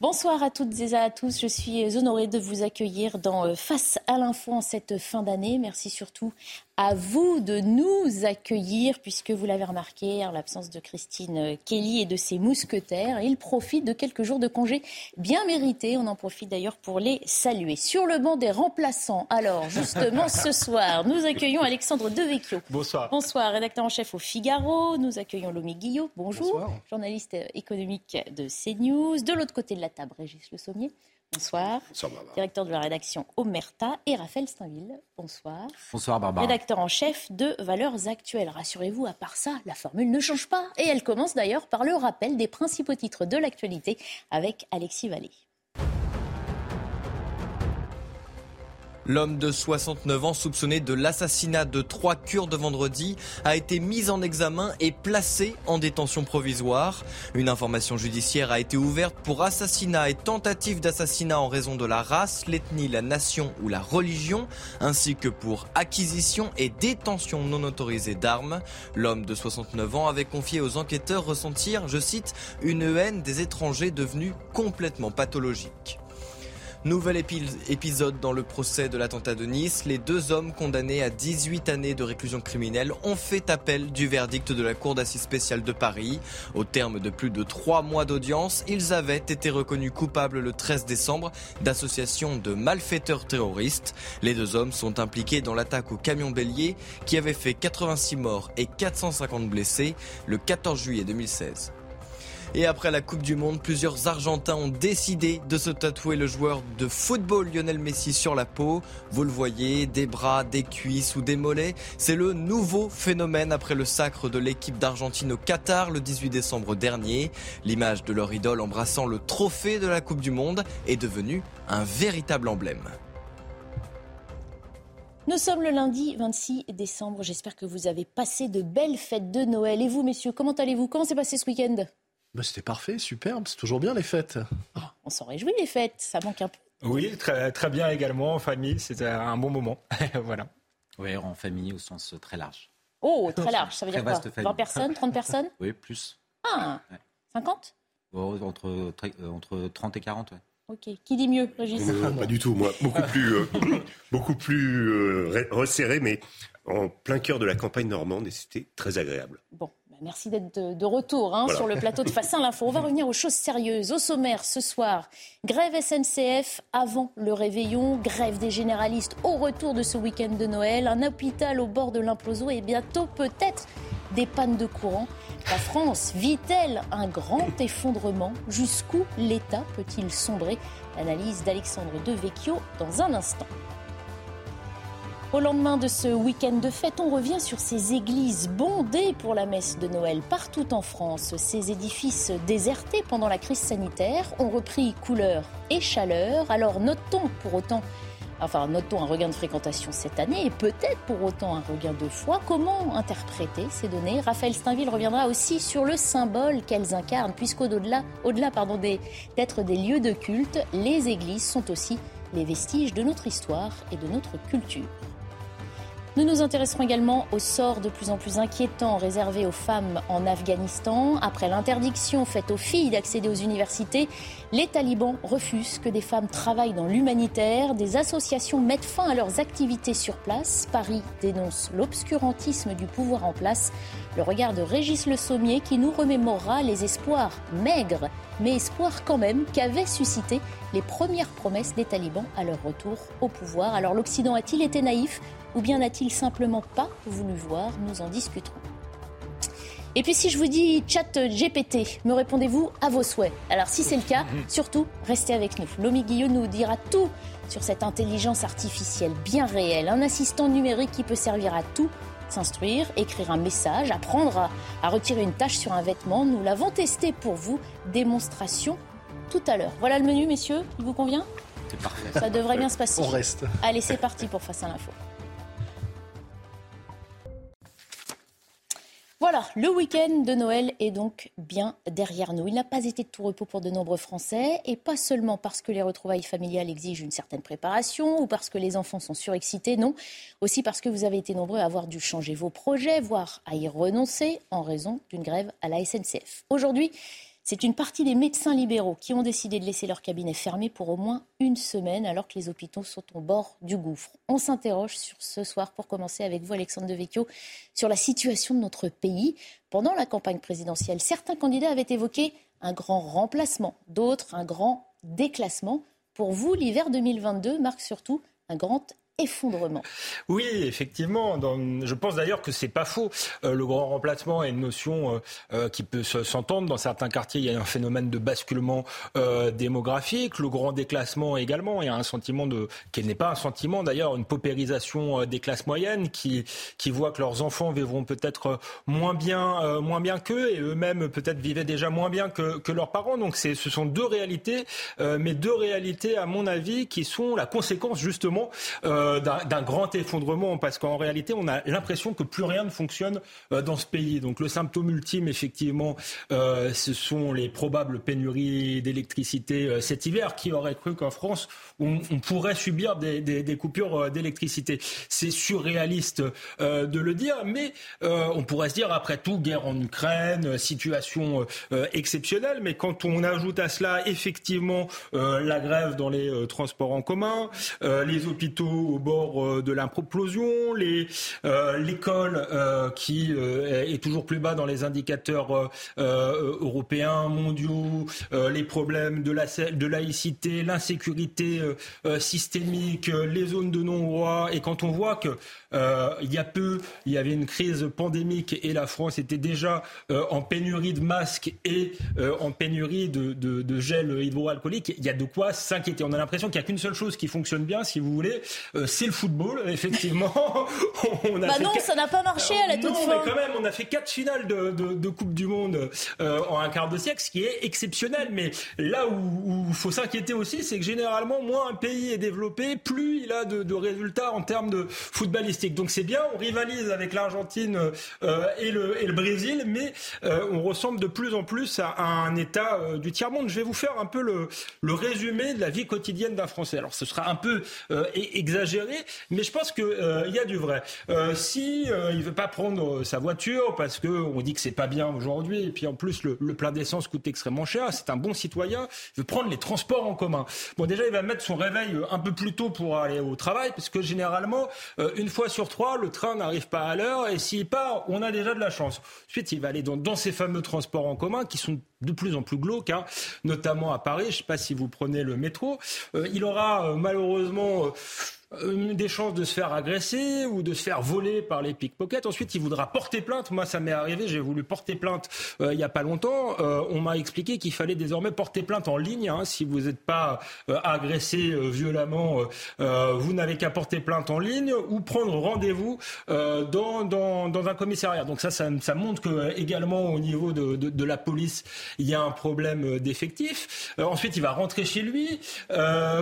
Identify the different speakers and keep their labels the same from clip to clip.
Speaker 1: Bonsoir à toutes et à tous. Je suis honorée de vous accueillir dans Face à l'info en cette fin d'année. Merci surtout à vous de nous accueillir, puisque vous l'avez remarqué, en l'absence de Christine Kelly et de ses mousquetaires, ils profitent de quelques jours de congé bien mérités. On en profite d'ailleurs pour les saluer. Sur le banc des remplaçants, alors justement ce soir, nous accueillons Alexandre Devecchio.
Speaker 2: Bonsoir.
Speaker 1: Bonsoir, rédacteur en chef au Figaro. Nous accueillons Lomi Guillot. Bonjour. Bonsoir. Journaliste économique de CNews. De l'autre côté de la table, Régis Le Sommier. Bonsoir.
Speaker 3: Bonsoir Barbara.
Speaker 1: Directeur de la rédaction Omerta et Raphaël Steinville. Bonsoir.
Speaker 2: Bonsoir Barbara.
Speaker 1: Rédacteur en chef de Valeurs Actuelles. Rassurez-vous, à part ça, la formule ne change pas. Et elle commence d'ailleurs par le rappel des principaux titres de l'actualité avec Alexis Vallée.
Speaker 4: L'homme de 69 ans soupçonné de l'assassinat de trois Kurdes vendredi a été mis en examen et placé en détention provisoire. Une information judiciaire a été ouverte pour assassinat et tentative d'assassinat en raison de la race, l'ethnie, la nation ou la religion, ainsi que pour acquisition et détention non autorisée d'armes. L'homme de 69 ans avait confié aux enquêteurs ressentir, je cite, une haine des étrangers devenue complètement pathologique. Nouvel épisode dans le procès de l'attentat de Nice. Les deux hommes condamnés à 18 années de réclusion criminelle ont fait appel du verdict de la Cour d'assises spéciale de Paris. Au terme de plus de trois mois d'audience, ils avaient été reconnus coupables le 13 décembre d'association de malfaiteurs terroristes. Les deux hommes sont impliqués dans l'attaque au camion bélier qui avait fait 86 morts et 450 blessés le 14 juillet 2016. Et après la Coupe du Monde, plusieurs Argentins ont décidé de se tatouer le joueur de football Lionel Messi sur la peau. Vous le voyez, des bras, des cuisses ou des mollets. C'est le nouveau phénomène après le sacre de l'équipe d'Argentine au Qatar le 18 décembre dernier. L'image de leur idole embrassant le trophée de la Coupe du Monde est devenue un véritable emblème.
Speaker 1: Nous sommes le lundi 26 décembre. J'espère que vous avez passé de belles fêtes de Noël. Et vous, messieurs, comment allez-vous? Comment s'est passé ce week-end?
Speaker 2: Bah, C'était parfait, superbe. C'est toujours bien les fêtes.
Speaker 1: Oh, on s'en réjouit les fêtes. Ça manque un peu.
Speaker 5: Oui, très, très bien également en famille. C'était un bon moment. voilà.
Speaker 6: Oui, en famille au sens très large.
Speaker 1: Oh, très large. Ça veut dire quoi 20 personnes 30 personnes
Speaker 6: Oui, plus.
Speaker 1: Ah, ouais. 50
Speaker 6: entre, entre 30 et 40, ouais.
Speaker 1: Ok. Qui dit mieux, Régis
Speaker 3: euh, Pas du tout, moi. Beaucoup plus, euh, beaucoup plus euh, resserré, mais en plein cœur de la campagne normande, et c'était très agréable.
Speaker 1: Bon. Merci d'être de, retour hein, voilà. sur le plateau de Face à l'info. On va revenir aux choses sérieuses. Au sommaire ce soir, grève SNCF avant le réveillon, grève des généralistes au retour de ce week-end de Noël, un hôpital au bord de l'implosion et bientôt peut-être des pannes de courant. La France vit-elle un grand effondrement? Jusqu'où l'État peut-il sombrer? Analyse d'Alexandre Devecchio dans un instant. Au lendemain de ce week-end de fête, on revient sur ces églises bondées pour la messe de Noël partout en France. Ces édifices désertés pendant la crise sanitaire ont repris couleur et chaleur. Alors notons pour autant, enfin notons un regain de fréquentation cette année et peut-être pour autant un regain de foi. Comment interpréter ces données? Raphaël Steinville reviendra aussi sur le symbole qu'elles incarnent, puisqu'au-delà, au-delà d'être des lieux de culte, les églises sont aussi les vestiges de notre histoire et de notre culture. Nous nous intéresserons également au sort de plus en plus inquiétant réservé aux femmes en Afghanistan. Après l'interdiction faite aux filles d'accéder aux universités, les talibans refusent que des femmes travaillent dans l'humanitaire. Des associations mettent fin à leurs activités sur place. Paris dénonce l'obscurantisme du pouvoir en place. Le regard de Régis Le Sommier qui nous remémorera les espoirs maigres, mais espoirs quand même, qu'avaient suscité les premières promesses des talibans à leur retour au pouvoir. Alors l'Occident a-t-il été naïf? Ou bien n'a-t-il simplement pas voulu voir Nous en discuterons. Et puis si je vous dis chat GPT, me répondez-vous à vos souhaits Alors si c'est le cas, surtout restez avec nous. Lomi Guillot nous dira tout sur cette intelligence artificielle bien réelle, un assistant numérique qui peut servir à tout s'instruire, écrire un message, apprendre à, retirer une tache sur un vêtement. Nous l'avons testé pour vous. Démonstration tout à l'heure. Voilà le menu, messieurs. Il vous convient?
Speaker 6: C'est parfait.
Speaker 1: Ça devrait bien se passer.
Speaker 2: On reste.
Speaker 1: Allez, c'est parti pour Face à l'info. Voilà, le week-end de Noël est donc bien derrière nous. Il n'a pas été de tout repos pour de nombreux Français, et pas seulement parce que les retrouvailles familiales exigent une certaine préparation ou parce que les enfants sont surexcités, non, aussi parce que vous avez été nombreux à avoir dû changer vos projets, voire à y renoncer en raison d'une grève à la SNCF. Aujourd'hui, c'est une partie des médecins libéraux qui ont décidé de laisser leur cabinet fermé pour au moins une semaine alors que les hôpitaux sont au bord du gouffre. On s'interroge sur ce soir pour commencer avec vous Alexandre Devecchio sur la situation de notre pays. Pendant la campagne présidentielle, certains candidats avaient évoqué un grand remplacement, d'autres un grand déclassement. Pour vous, l'hiver 2022 marque surtout un grand
Speaker 5: Oui, effectivement. je pense d'ailleurs que c'est pas faux. Euh, le grand remplacement est une notion euh, euh, qui peut s'entendre. Dans certains quartiers, il y a un phénomène de basculement démographique. Le grand déclassement également. Il y a un sentiment de, qui n'est pas un sentiment d'ailleurs, une paupérisation des classes moyennes qui qui voient que leurs enfants vivront peut-être moins bien, moins bien qu'eux et eux-mêmes peut-être vivaient déjà moins bien que, leurs parents. Donc ce sont deux réalités, mais deux réalités à mon avis qui sont la conséquence justement. D'un grand effondrement, parce qu'en réalité, on a l'impression que plus rien ne fonctionne euh, dans ce pays. Donc le symptôme ultime, effectivement, euh, ce sont les probables pénuries d'électricité cet hiver. Qui aurait cru qu'en France, on, pourrait subir des, coupures d'électricité C'est surréaliste de le dire, mais on pourrait se dire, après tout, guerre en Ukraine, situation exceptionnelle, mais quand on ajoute à cela, effectivement, la grève dans les transports en commun, les hôpitaux au bord euh, de l'implosion, euh, l'école euh, qui est toujours plus bas dans les indicateurs européens, mondiaux, les problèmes de, la, de laïcité, l'insécurité systémique, les zones de non-droit. Et quand on voit que il y a peu, il y avait une crise pandémique et la France était déjà en pénurie de masques et en pénurie de, de, gel hydroalcoolique, il y a de quoi s'inquiéter. On a l'impression qu'il n'y a qu'une seule chose qui fonctionne bien, si vous voulez, c'est le football, effectivement.
Speaker 1: on a bah non, ça n'a pas marché à la toute
Speaker 5: non, mais quand même, on a fait quatre finales de, de, Coupe du Monde euh, en un quart de siècle, ce qui est exceptionnel. Mais là où il faut s'inquiéter aussi, c'est que généralement, moins un pays est développé, plus il a de, résultats en termes de Donc c'est bien, on rivalise avec l'Argentine euh, et, le, le Brésil, mais euh, on ressemble de plus en plus à, un État du tiers-monde. Je vais vous faire un peu le, le résumé de la vie quotidienne d'un Français. Alors ce sera un peu exagéré mais je pense qu'il euh, y a du vrai. Euh, si euh, il veut pas prendre sa voiture parce que on dit que c'est pas bien aujourd'hui, et puis en plus le, plein d'essence coûte extrêmement cher, c'est un bon citoyen, il veut prendre les transports en commun. Bon, déjà, il va mettre son réveil un peu plus tôt pour aller au travail, parce que généralement, une fois sur trois, le train n'arrive pas à l'heure, et s'il part, on a déjà de la chance. Ensuite, il va aller dans, ces fameux transports en commun qui sont de plus en plus glauques, hein, notamment à Paris. Je ne sais pas si vous prenez le métro. il aura malheureusement euh, des chances de se faire agresser ou de se faire voler par les pickpockets. Ensuite, il voudra porter plainte. Moi, ça m'est arrivé, j'ai voulu porter plainte euh, il n'y a pas longtemps. Euh, on m'a expliqué qu'il fallait désormais porter plainte en ligne. Hein. Si vous n'êtes pas agressé violemment, vous n'avez qu'à porter plainte en ligne ou prendre rendez-vous dans, dans, un commissariat. Donc ça, ça, ça montre que également au niveau de, de, de, la police, il y a un problème d'effectif. ensuite, il va rentrer chez lui.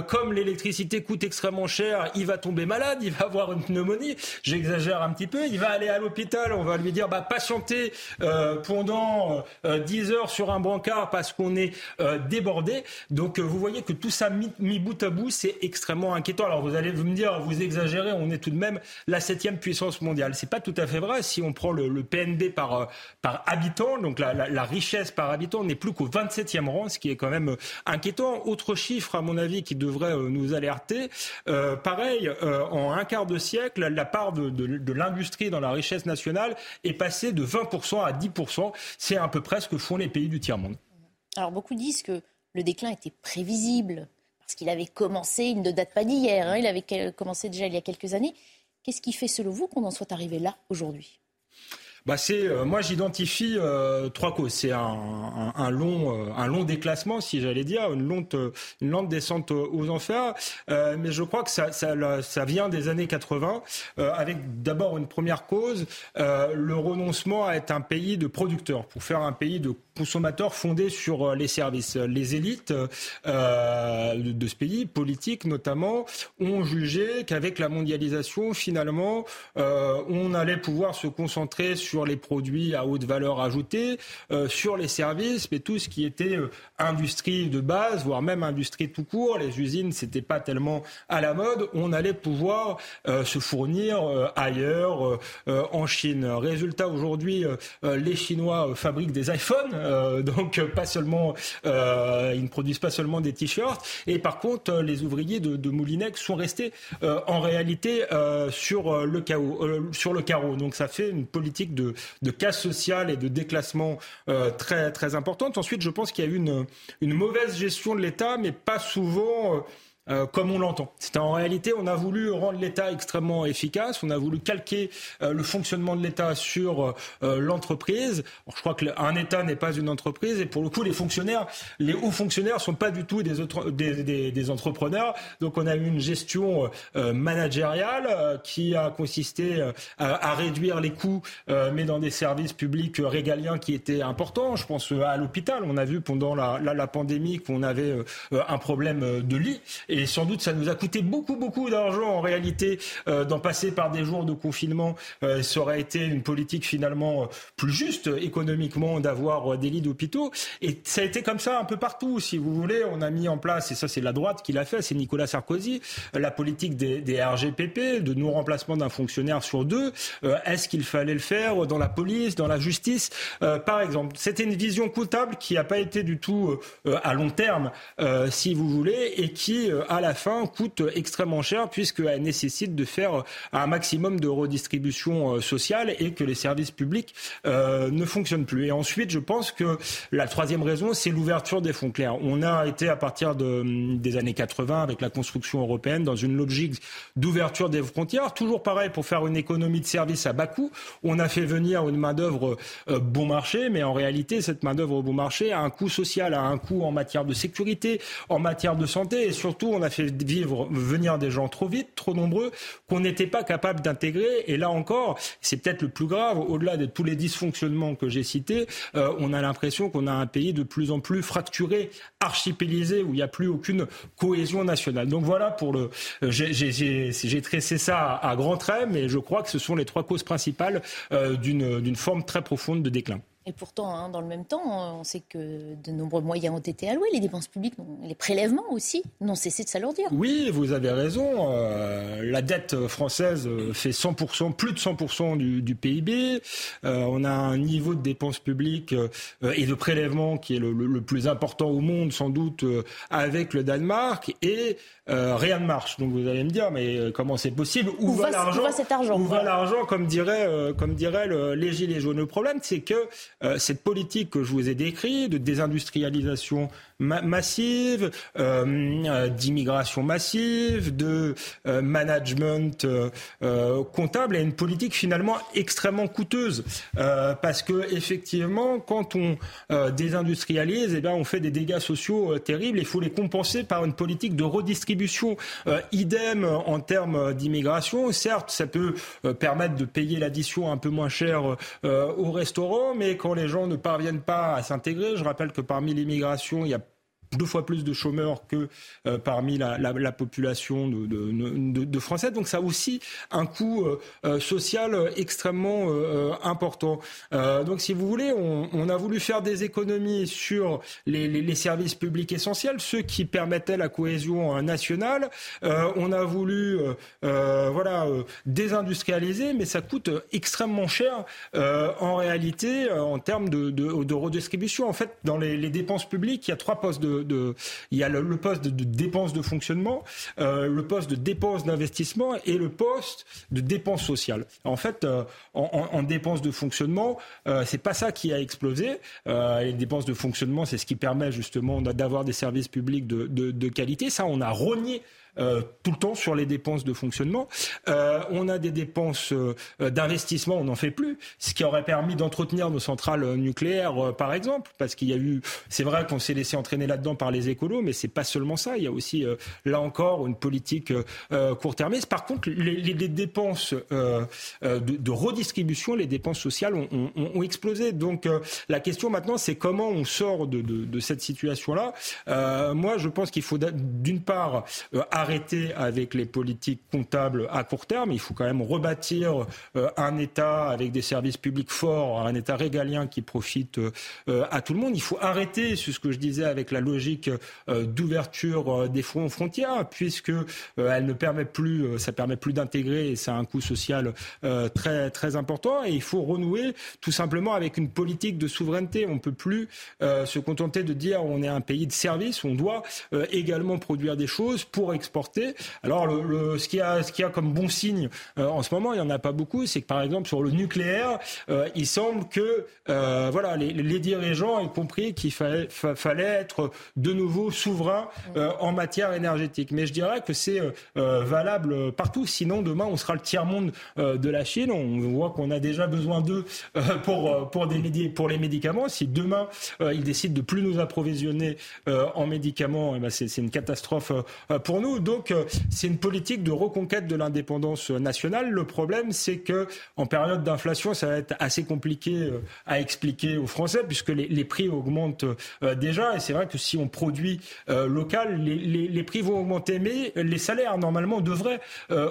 Speaker 5: comme l'électricité coûte extrêmement cher, il va tomber malade, il va avoir une pneumonie. J'exagère un petit peu. Il va aller à l'hôpital, on va lui dire bah, patienter euh, pendant euh, 10 heures sur un brancard parce qu'on est euh, débordé. Donc euh, vous voyez que tout ça mis, bout à bout, c'est extrêmement inquiétant. Alors vous allez me dire, vous exagérez, on est tout de même la septième puissance mondiale. C'est pas tout à fait vrai. Si on prend le, PNB par, par habitant, donc la, la, richesse par habitant, n'est plus qu'au 27e rang, ce qui est quand même inquiétant. Autre chiffre, à mon avis, qui devrait nous alerter. pareil, euh, en un quart de siècle, la part de, l'industrie dans la richesse nationale est passée de 20% à 10%. C'est à peu près ce que font les pays du tiers-monde.
Speaker 1: Alors beaucoup disent que le déclin était prévisible, parce qu'il avait commencé, il ne date pas d'hier, hein, il avait commencé déjà il y a quelques années. Qu'est-ce qui fait, selon vous, qu'on en soit arrivé là aujourd'hui?
Speaker 5: Bah c'est euh, moi j'identifie euh, trois causes. C'est un, un, long euh, un long déclassement si j'allais dire une lente une lente descente aux enfers. mais je crois que ça, ça, ça vient des années 80 avec d'abord une première cause le renoncement à être un pays de producteurs pour faire un pays de consommateurs fondé sur les services. Les élites de ce pays politiques notamment ont jugé qu'avec la mondialisation finalement on allait pouvoir se concentrer sur les produits à haute valeur ajoutée, euh, sur les services, mais tout ce qui était euh, industrie de base, voire même industrie tout court. Les usines, c'était pas tellement à la mode. On allait pouvoir euh, se fournir ailleurs, en Chine. Résultat, aujourd'hui, les Chinois fabriquent des iPhones, donc pas seulement, ils ne produisent pas seulement des t-shirts. Et par contre, les ouvriers de, de Moulinex sont restés en réalité sur le sur le carreau. Donc ça fait une politique de de, casse sociale et de déclassement euh, très, très importante. Ensuite, je pense qu'il y a eu une, une mauvaise gestion de l'État, mais pas souvent. Euh, comme on l'entend. C'est en réalité, on a voulu rendre l'État extrêmement efficace, on a voulu calquer euh, le fonctionnement de l'État sur euh, l'entreprise. Je crois qu'un État n'est pas une entreprise et pour le coup, les fonctionnaires, les hauts fonctionnaires sont pas du tout des, entrepreneurs. Donc on a eu une gestion managériale qui a consisté à, réduire les coûts, mais dans des services publics régaliens qui étaient importants. Je pense à l'hôpital. On a vu pendant la, pandémie qu'on avait un problème de lit. Sans doute, ça nous a coûté beaucoup, beaucoup d'argent en réalité euh, d'en passer par des jours de confinement. Euh, ça aurait été une politique finalement euh, plus juste économiquement d'avoir euh, des lits d'hôpitaux. Et ça a été comme ça un peu partout, si vous voulez. On a mis en place, et ça c'est la droite qui l'a fait, c'est Nicolas Sarkozy, la politique des, des RGPP, de non-remplacement d'un fonctionnaire sur deux. Est-ce qu'il fallait le faire dans la police, dans la justice, par exemple C'était une vision comptable qui n'a pas été du tout à long terme, si vous voulez, et qui à la fin coûte extrêmement cher puisqu'elle nécessite de faire un maximum de redistribution euh, sociale et que les services publics euh, ne fonctionnent plus. Et ensuite, je pense que la troisième raison, c'est l'ouverture des fonds clairs. On a été à partir de, des années 80 avec la construction européenne dans une logique d'ouverture des frontières. Toujours pareil pour faire une économie de services à bas coût. On a fait venir une main d'œuvre euh, bon marché, mais en réalité, cette main d'œuvre bon marché a un coût social, a un coût en matière de sécurité, en matière de santé et surtout on a fait vivre, venir des gens trop vite, trop nombreux, qu'on n'était pas capable d'intégrer. Et là encore, c'est peut-être le plus grave, au-delà de tous les dysfonctionnements que j'ai cités, euh, on a l'impression qu'on a un pays de plus en plus fracturé, archipélisé, où il n'y a plus aucune cohésion nationale. Donc voilà pour le. Euh, j'ai tressé ça à, grands traits, mais je crois que ce sont les trois causes principales euh, d'une forme très profonde de déclin.
Speaker 1: Et pourtant, hein, dans le même temps, on sait que de nombreux moyens ont été alloués, les dépenses publiques, les prélèvements aussi, n'ont cessé de s'alourdir.
Speaker 5: Oui, vous avez raison. Euh, la dette française fait 100%, plus de 100% du, PIB. Euh, on a un niveau de dépenses publiques euh, et de prélèvements qui est le, le, plus important au monde, sans doute, avec le Danemark. Et rien ne marche. Donc vous allez me dire, mais comment c'est possible?
Speaker 1: Où, va, l'argent Où va cet argent?
Speaker 5: Où va l'argent, comme dirait, comme dirait le, les Gilets jaunes? Le problème, c'est que cette politique que je vous ai décrite de désindustrialisation massive, euh, euh, d'immigration massive, de management comptable, et une politique finalement extrêmement coûteuse parce que effectivement, quand on désindustrialise, eh bien, on fait des dégâts sociaux terribles. Il faut les compenser par une politique de redistribution. idem en termes d'immigration. Certes, ça peut permettre de payer l'addition un peu moins cher au restaurant, mais quand les gens ne parviennent pas à s'intégrer, je rappelle que parmi l'immigration, il y a deux fois plus de chômeurs que euh, parmi la, la, la population de, Français. Donc ça a aussi un coût euh, euh, social extrêmement important. donc si vous voulez, on, a voulu faire des économies sur les, services publics essentiels, ceux qui permettaient la cohésion nationale. on a voulu voilà désindustrialiser, mais ça coûte extrêmement cher en réalité en termes de, de, redistribution. En fait, dans les, les dépenses publiques, il y a trois postes de il y a le, poste de, dépenses de fonctionnement, euh, le poste de dépenses d'investissement et le poste de dépenses sociales. En fait, euh, en, dépenses de fonctionnement, euh, c'est pas ça qui a explosé. les dépenses de fonctionnement, c'est ce qui permet justement d'avoir des services publics de, de, de qualité. Ça, on a rogné tout le temps sur les dépenses de fonctionnement. on a des dépenses d'investissement, on n'en fait plus, ce qui aurait permis d'entretenir nos centrales nucléaires, par exemple, parce qu'il y a eu, c'est vrai qu'on s'est laissé entraîner là-dedans par les écolos, mais c'est pas seulement ça. Il y a aussi, là encore, une politique court-termiste. Par contre, les, dépenses de, redistribution, les dépenses sociales ont, explosé. Donc, la question maintenant, c'est comment on sort de, cette situation-là. Euh, moi, je pense qu'il faut d'une part euh, avec les politiques comptables à court terme. Il faut quand même rebâtir euh, un État avec des services publics forts, un État régalien qui profite à tout le monde. Il faut arrêter, c'est ce que je disais, avec la logique d'ouverture des frontières, puisque elle ne permet plus, ça permet plus d'intégrer et ça a un coût social très très important. Et il faut renouer tout simplement avec une politique de souveraineté. On peut plus euh, se contenter de dire on est un pays de service, on doit euh, également produire des choses pour exporter. Alors le, ce qu'il y a, comme bon signe euh, en ce moment, il y en a pas beaucoup, c'est que par exemple sur le nucléaire, il semble que voilà les, dirigeants aient compris qu'il fallait, fallait être de nouveau souverain en matière énergétique. Mais je dirais que c'est valable partout. Sinon demain on sera le tiers monde de la Chine. On voit qu'on a déjà besoin d'eux pour les médicaments. Si demain euh, ils décident de plus nous approvisionner euh, en médicaments, eh ben, c'est une catastrophe euh, pour nous. Donc c'est une politique de reconquête de l'indépendance nationale. Le problème, c'est que en période d'inflation, ça va être assez compliqué à expliquer aux Français puisque les, prix augmentent déjà. Et c'est vrai que si on produit local, les, prix vont augmenter, mais les salaires normalement devraient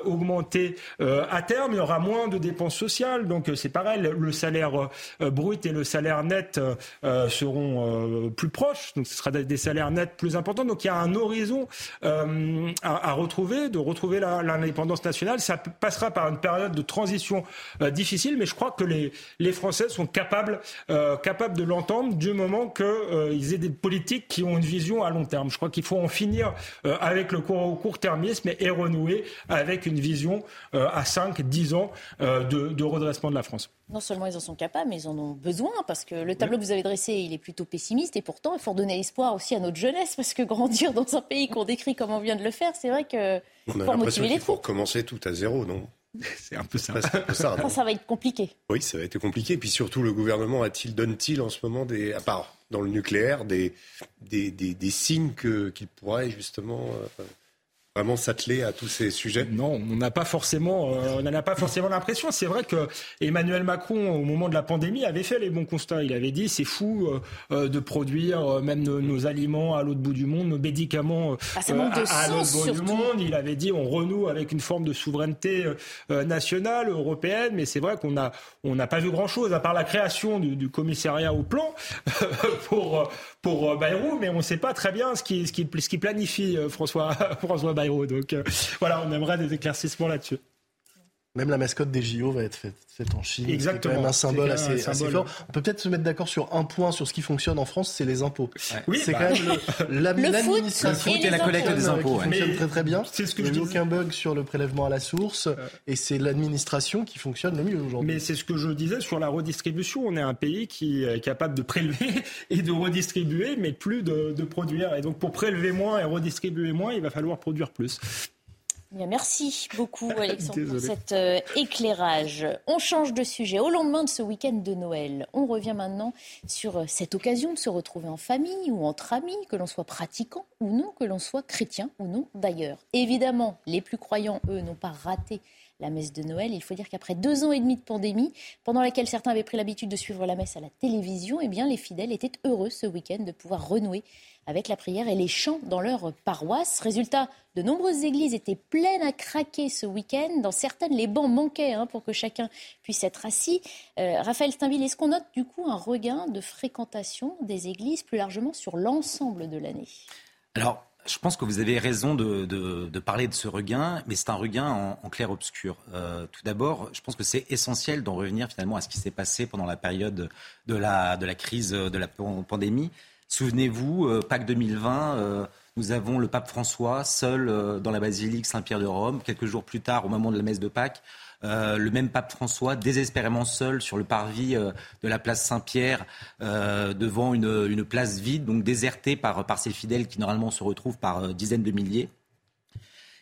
Speaker 5: augmenter à terme. Il y aura moins de dépenses sociales, donc c'est pareil. Le salaire brut et le salaire net seront euh, plus proches, donc ce sera des salaires nets plus importants. Donc il y a un horizon euh, à, retrouver, de retrouver l'indépendance nationale. Ça passera par une période de transition euh, difficile, mais je crois que les, Français sont capables, capables de l'entendre du moment qu'ils aient des politiques qui ont une vision à long terme. Je crois qu'il faut en finir avec le court, court-termisme et renouer avec une vision à 5, 10 ans de redressement de la France.
Speaker 1: Non seulement ils en sont capables, mais ils en ont besoin, parce que le tableau que vous avez dressé, il est plutôt pessimiste, et pourtant, il faut donner espoir aussi à notre jeunesse, parce que grandir dans un pays qu'on décrit comme on vient de le faire, c'est vrai que
Speaker 3: on a l'impression qu'il faut recommencer tout à zéro, non?
Speaker 5: C'est un peu ça.
Speaker 1: ça, ça, va être compliqué.
Speaker 3: Oui, ça va être compliqué. Puis surtout, le gouvernement a-t-il, donne-t-il en ce moment, des, à part dans le nucléaire, des, des, des, signes qu'il pourrait justement euh, vraiment s'atteler à tous ces sujets?
Speaker 5: Non, on n'a pas forcément, euh, on n'en a pas forcément l'impression. C'est vrai que Emmanuel Macron, au moment de la pandémie, avait fait les bons constats. Il avait dit c'est fou euh, euh, de produire même nos, aliments à l'autre bout du monde, nos médicaments
Speaker 1: ah, à,
Speaker 5: l'autre bout du monde. Il avait dit on renoue avec une forme de souveraineté nationale, européenne. Mais c'est vrai qu'on a, on n'a pas vu grand chose à part la création du, du commissariat au plan pour pour Bayrou, mais on ne sait pas très bien ce qui, ce qui, ce qui planifie François François Bayrou. Donc euh, voilà, on aimerait des éclaircissements là-dessus.
Speaker 2: Même la mascotte des JO va être faite, en Chine.
Speaker 5: Exactement.
Speaker 2: C'est quand même un symbole, assez, fort. On peut peut-être se mettre d'accord sur un point sur ce qui fonctionne en France, c'est les impôts.
Speaker 1: Oui,
Speaker 2: c'est bah, quand même
Speaker 1: l'administration
Speaker 2: et,
Speaker 1: la
Speaker 2: collecte des impôts. Ça fonctionne très très bien. C'est ce que Il n'y a aucun bug sur le prélèvement à la source et c'est l'administration qui fonctionne le mieux aujourd'hui.
Speaker 5: Mais c'est ce que je disais sur la redistribution. On est un pays qui est capable de prélever et de redistribuer, mais plus de, de produire. Et donc pour prélever moins et redistribuer moins, il va falloir produire plus.
Speaker 1: Merci beaucoup Alexandre pour cet euh, éclairage. On change de sujet. Au lendemain de ce week-end de Noël, on revient maintenant sur euh, cette occasion de se retrouver en famille ou entre amis, que l'on soit pratiquant ou non, que l'on soit chrétien ou non d'ailleurs. Évidemment, les plus croyants, eux, n'ont pas raté la messe de Noël. Il faut dire qu'après deux ans et demi de pandémie, pendant laquelle certains avaient pris l'habitude de suivre la messe à la télévision, eh bien, les fidèles étaient heureux ce week-end de pouvoir renouer avec la prière et les chants dans leur paroisse. Résultat, de nombreuses églises étaient pleines à craquer ce week-end. Dans certaines, les bancs manquaient hein, pour que chacun puisse être assis. Euh, Raphaël Steinville, est-ce qu'on note du coup un regain de fréquentation des églises plus largement sur l'ensemble de l'année?
Speaker 6: Je pense que vous avez raison de, parler de ce regain, mais c'est un regain en, clair-obscur. Euh, tout d'abord, je pense que c'est essentiel d'en revenir finalement à ce qui s'est passé pendant la période de la, de la crise de la pandémie. Souvenez-vous, euh, Pâques 2020, euh, nous avons le pape François seul euh, dans la basilique Saint-Pierre de Rome. Quelques jours plus tard, au moment de la messe de Pâques, le même pape François, désespérément seul sur le parvis de la place Saint-Pierre, devant une, place vide, donc désertée par, par ses fidèles qui normalement se retrouvent par dizaines de milliers.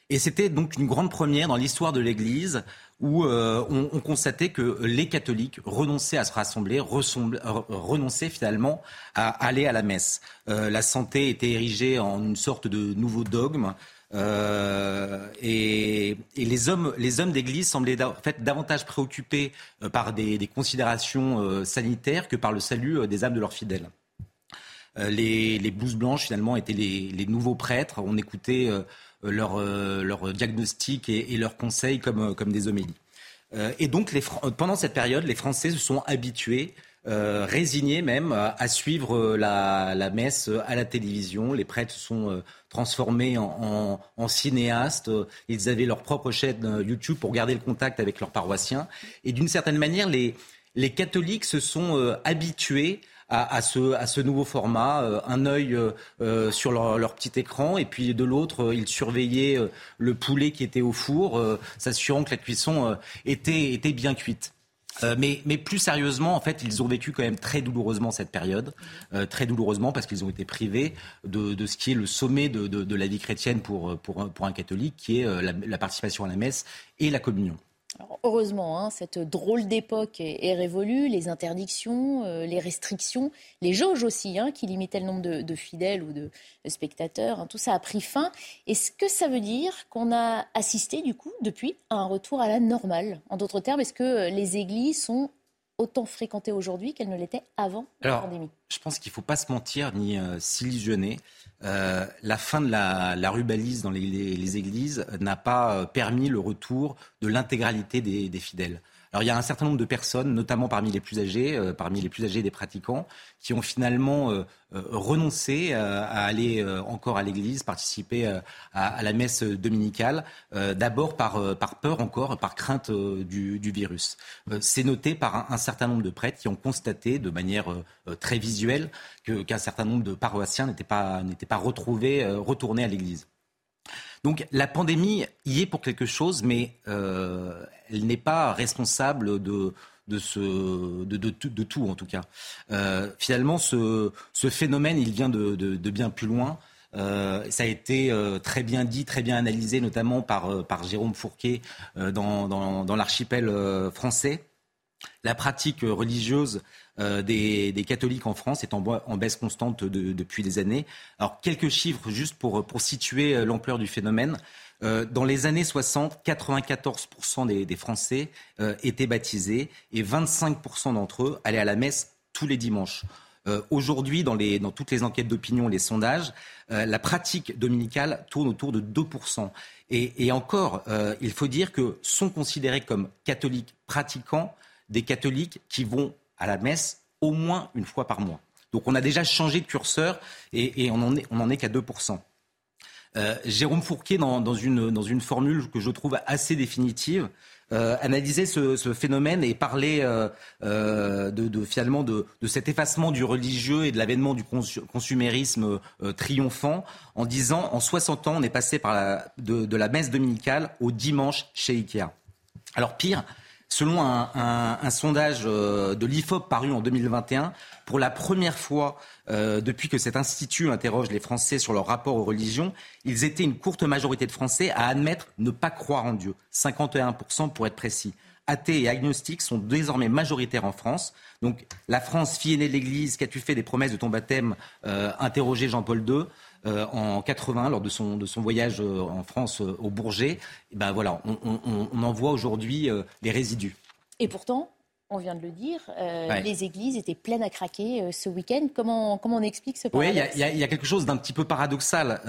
Speaker 6: Et c'était donc une grande première dans l'histoire de l'Église où euh, on, constatait que les catholiques renonçaient à se rassembler, renonçaient finalement à aller à la messe. Euh, la santé était érigée en une sorte de nouveau dogme. Euh, et, les hommes, les hommes d'Église semblaient en fait davantage préoccupés par des, considérations sanitaires que par le salut des âmes de leurs fidèles. Les, les, blouses blanches finalement étaient les, nouveaux prêtres. On écoutait leur, leur diagnostic et, leurs conseils comme, comme des homélies. et donc pendant cette période, les Français se sont habitués euh, résignés même à suivre la, la, messe à la télévision. Les prêtres sont transformés en, cinéastes. Ils avaient leur propre chaîne YouTube pour garder le contact avec leurs paroissiens. Et d'une certaine manière, les, catholiques se sont habitués à, ce, nouveau format, euh, un œil euh, euh, sur leur, petit écran et puis de l'autre, ils surveillaient le poulet qui était au four, s'assurant que la cuisson était bien cuite. Mais, mais, plus sérieusement, en fait, ils ont vécu quand même très douloureusement cette période, très douloureusement parce qu'ils ont été privés de, ce qui est le sommet de, la vie chrétienne pour, un catholique, qui est la, la participation à la messe et la communion
Speaker 1: heureusement, hein, cette drôle d'époque est, révolue, les interdictions, euh, les restrictions, les jauges aussi, hein, qui limitaient le nombre de, fidèles ou de, spectateurs, hein, tout ça a pris fin. Est-ce que ça veut dire qu'on a assisté, du coup, depuis, à un retour à la normale? En d'autres termes, est-ce que les églises sont autant fréquentées aujourd'hui qu'elles ne l'étaient avant la pandémie
Speaker 6: Je pense qu'il ne faut pas se mentir ni euh, s'illusionner. Euh, la fin de la, la rubalise dans les, églises n'a pas euh, permis le retour de l'intégralité des, fidèles. Alors il y a un certain nombre de personnes, notamment parmi les plus âgés, euh, parmi les plus âgés des pratiquants, qui ont finalement euh, euh, renoncé à aller encore à l'église, participer à, la messe dominicale, d'abord par, peur encore, par crainte du, virus. C'est noté par un, certain nombre de prêtres qui ont constaté de manière très visuelle qu'un certain nombre de paroissiens n'étaient pas, pas retrouvés, retournés à l'église. Donc la pandémie y est pour quelque chose, mais euh, elle n'est pas responsable de, tout, en tout cas. Euh, finalement, ce, phénomène, il vient de, bien plus loin. Euh, ça a été très bien dit, très bien analysé, notamment par, Jérôme Fourquet dans l'archipel français. La pratique religieuse euh, des, catholiques en France est en, baisse constante depuis des années. Alors quelques chiffres juste pour, situer euh, l'ampleur du phénomène. Euh, dans les années 60, 94% des, Français étaient baptisés et 25% d'entre eux allaient à la messe tous les dimanches. Aujourd'hui, dans, toutes les enquêtes d'opinion, les sondages, la pratique dominicale tourne autour de 2%. Et, et encore, il faut dire que sont considérés comme catholiques pratiquants des catholiques qui vont à la messe au moins une fois par mois. Donc on a déjà changé de curseur et, on n'en est, est qu'à 2%. Euh, Jérôme Fourquet, dans, une, formule que je trouve assez définitive, euh, analysait ce, phénomène et parlait euh, de, finalement de, cet effacement du religieux et de l'avènement du consumérisme triomphant en disant en 60 ans on est passé de la messe dominicale au dimanche chez Ikea. Alors pire, Selon un, sondage euh, de l'IFOP paru en 2021, pour la première fois euh, depuis que cet institut interroge les Français sur leur rapport aux religions, ils étaient une courte majorité de Français à admettre ne pas croire en Dieu, 51% pour être précis. Athées et agnostiques sont désormais majoritaires en France. Donc la France, fille aînée de l'Église, qu'as-tu fait des promesses de ton baptême euh, Interrogé Jean-Paul II. Euh, en 80 lors de son, de son voyage euh, en France euh, au Bourget, ben voilà, on, en voit aujourd'hui les résidus.
Speaker 1: Et pourtant, on vient de le dire, les églises étaient pleines à craquer ce week-end. Comment, comment on explique ce
Speaker 6: paradoxe Oui, il y, a quelque chose d'un petit peu paradoxal.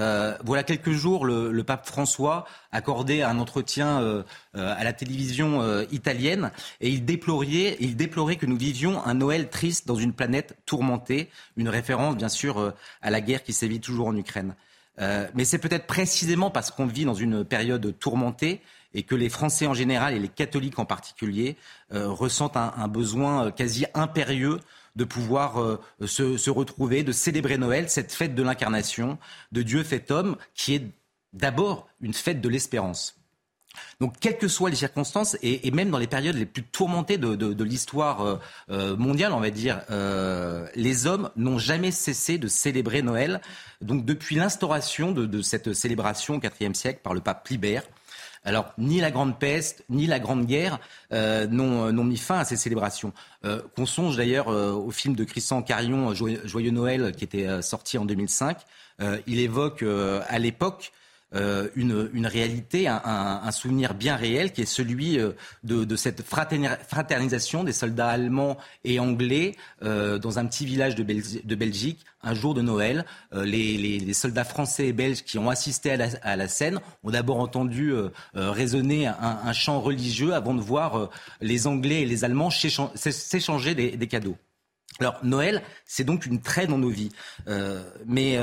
Speaker 6: voilà quelques jours, le, pape François accordait un entretien à la télévision italienne et il déplorait, il déplorait que nous vivions un Noël triste dans une planète tourmentée. Une référence, bien sûr, à la guerre qui sévit toujours en Ukraine. mais c'est peut-être précisément parce qu'on vit dans une période tourmentée et que les Français en général et les catholiques en particulier euh, ressentent un, besoin euh, quasi impérieux de pouvoir euh, se, retrouver, de célébrer Noël, cette fête de l'incarnation de Dieu fait homme, qui est d'abord une fête de l'espérance. Donc, quelles que soient les circonstances, et, même dans les périodes les plus tourmentées de, l'histoire mondiale, on va dire, les hommes n'ont jamais cessé de célébrer Noël. Donc, depuis l'instauration de, cette célébration au IVe siècle par le pape Libère, alors, ni la Grande Peste, ni la Grande Guerre n'ont mis fin à ces célébrations. Qu'on songe d'ailleurs au film de Christian Carion, Joyeux Noël, qui était sorti en 2005. il évoque à l'époque euh, une, une, réalité, un, souvenir bien réel qui est celui euh, de, cette fraternisation des soldats allemands et anglais euh, dans un petit village de, de, Belgique un jour de Noël. Euh, les, les, soldats français et belges qui ont assisté à la, à la scène ont d'abord entendu résonner un, un, chant religieux avant de voir les Anglais et les Allemands s'échanger des, des, cadeaux. Alors Noël, c'est donc une traîne dans nos vies. mais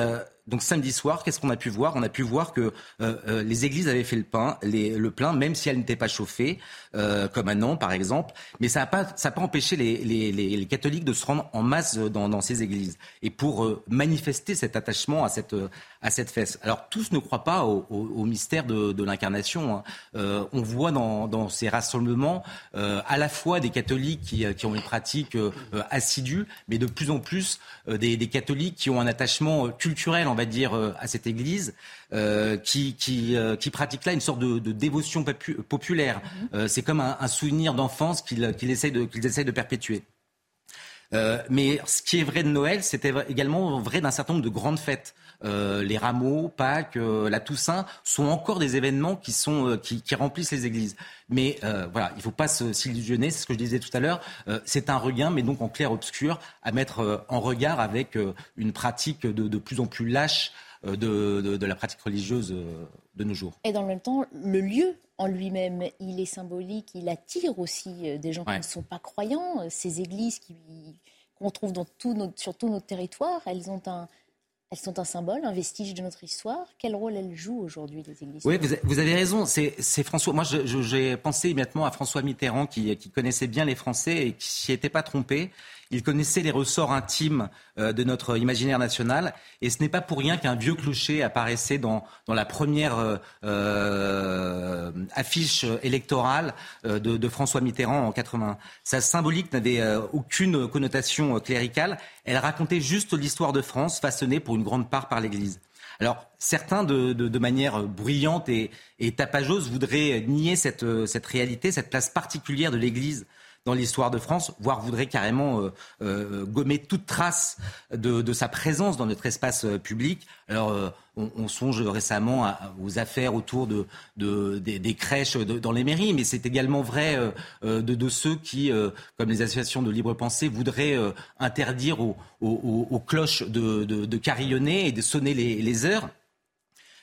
Speaker 6: donc samedi soir, qu'est-ce qu'on a pu voir? On a pu voir que euh, euh, les églises avaient fait le, pain, le plein, même si elles n'étaient pas chauffées, euh, comme à Nantes par exemple. Mais ça n'a pas, pas empêché les, les, les, catholiques de se rendre en masse dans, dans ces églises. Et pour manifester cet attachement à cette, à cette fête. Alors tous ne croient pas au, mystère de, l'incarnation. Hein. on voit dans, ces rassemblements à la fois des catholiques qui, qui ont une pratique assidue, mais de plus en plus des catholiques qui ont un attachement culturel on va dire, euh, à cette Église, euh, qui, qui, euh, qui, pratique là une sorte de, de dévotion populaire. Mhm. c'est comme un, souvenir d'enfance qu'ils qu essayent, de, qu'ils essayent de perpétuer. mais ce qui est vrai de Noël, c'était également vrai d'un certain nombre de grandes fêtes. Euh, les rameaux, Pâques, la Toussaint sont encore des événements qui sont qui, qui, remplissent les églises. Mais voilà, il ne faut pas s'illusionner. C'est ce que je disais tout à l'heure. c'est un regain, mais donc en clair obscur, à mettre en regard avec une pratique de, de, plus en plus lâche de, de, de, la pratique religieuse de nos jours.
Speaker 1: Et dans le même temps, le lieu en lui-même, il est symbolique, il attire aussi des gens qui ne sont pas croyants. Ces églises qu'on trouve dans tout notre, sur tout notre territoire, elles ont un, elles sont un symbole, un vestige de notre histoire. Quel rôle elles jouent aujourd'hui, les églises
Speaker 6: Oui, vous avez raison. C'est François. Moi, j'ai pensé immédiatement à François Mitterrand, qui, qui, connaissait bien les Français et qui s'y était pas trompé. Il connaissait les ressorts intimes euh, de notre imaginaire national. Et ce n'est pas pour rien qu'un vieux clocher apparaissait dans, dans la première euh, euh affiche électorale de, François Mitterrand en 80. Sa symbolique n'avait aucune connotation cléricale. Elle racontait juste l'histoire de France, façonnée pour une grande part par l'Église. Alors, certains, de, manière bruyante et, et, tapageuse, voudraient nier cette, cette réalité, cette place particulière de l'Église dans l'histoire de France, voire voudrait carrément euh, euh, gommer toute trace de, sa présence dans notre espace euh, public. Alors, on, on, songe récemment aux affaires autour de, de des, crèches dans les mairies, mais c'est également vrai de, ceux qui, comme les associations de libre pensée, voudraient interdire aux, cloches de, carillonner et de sonner les heures.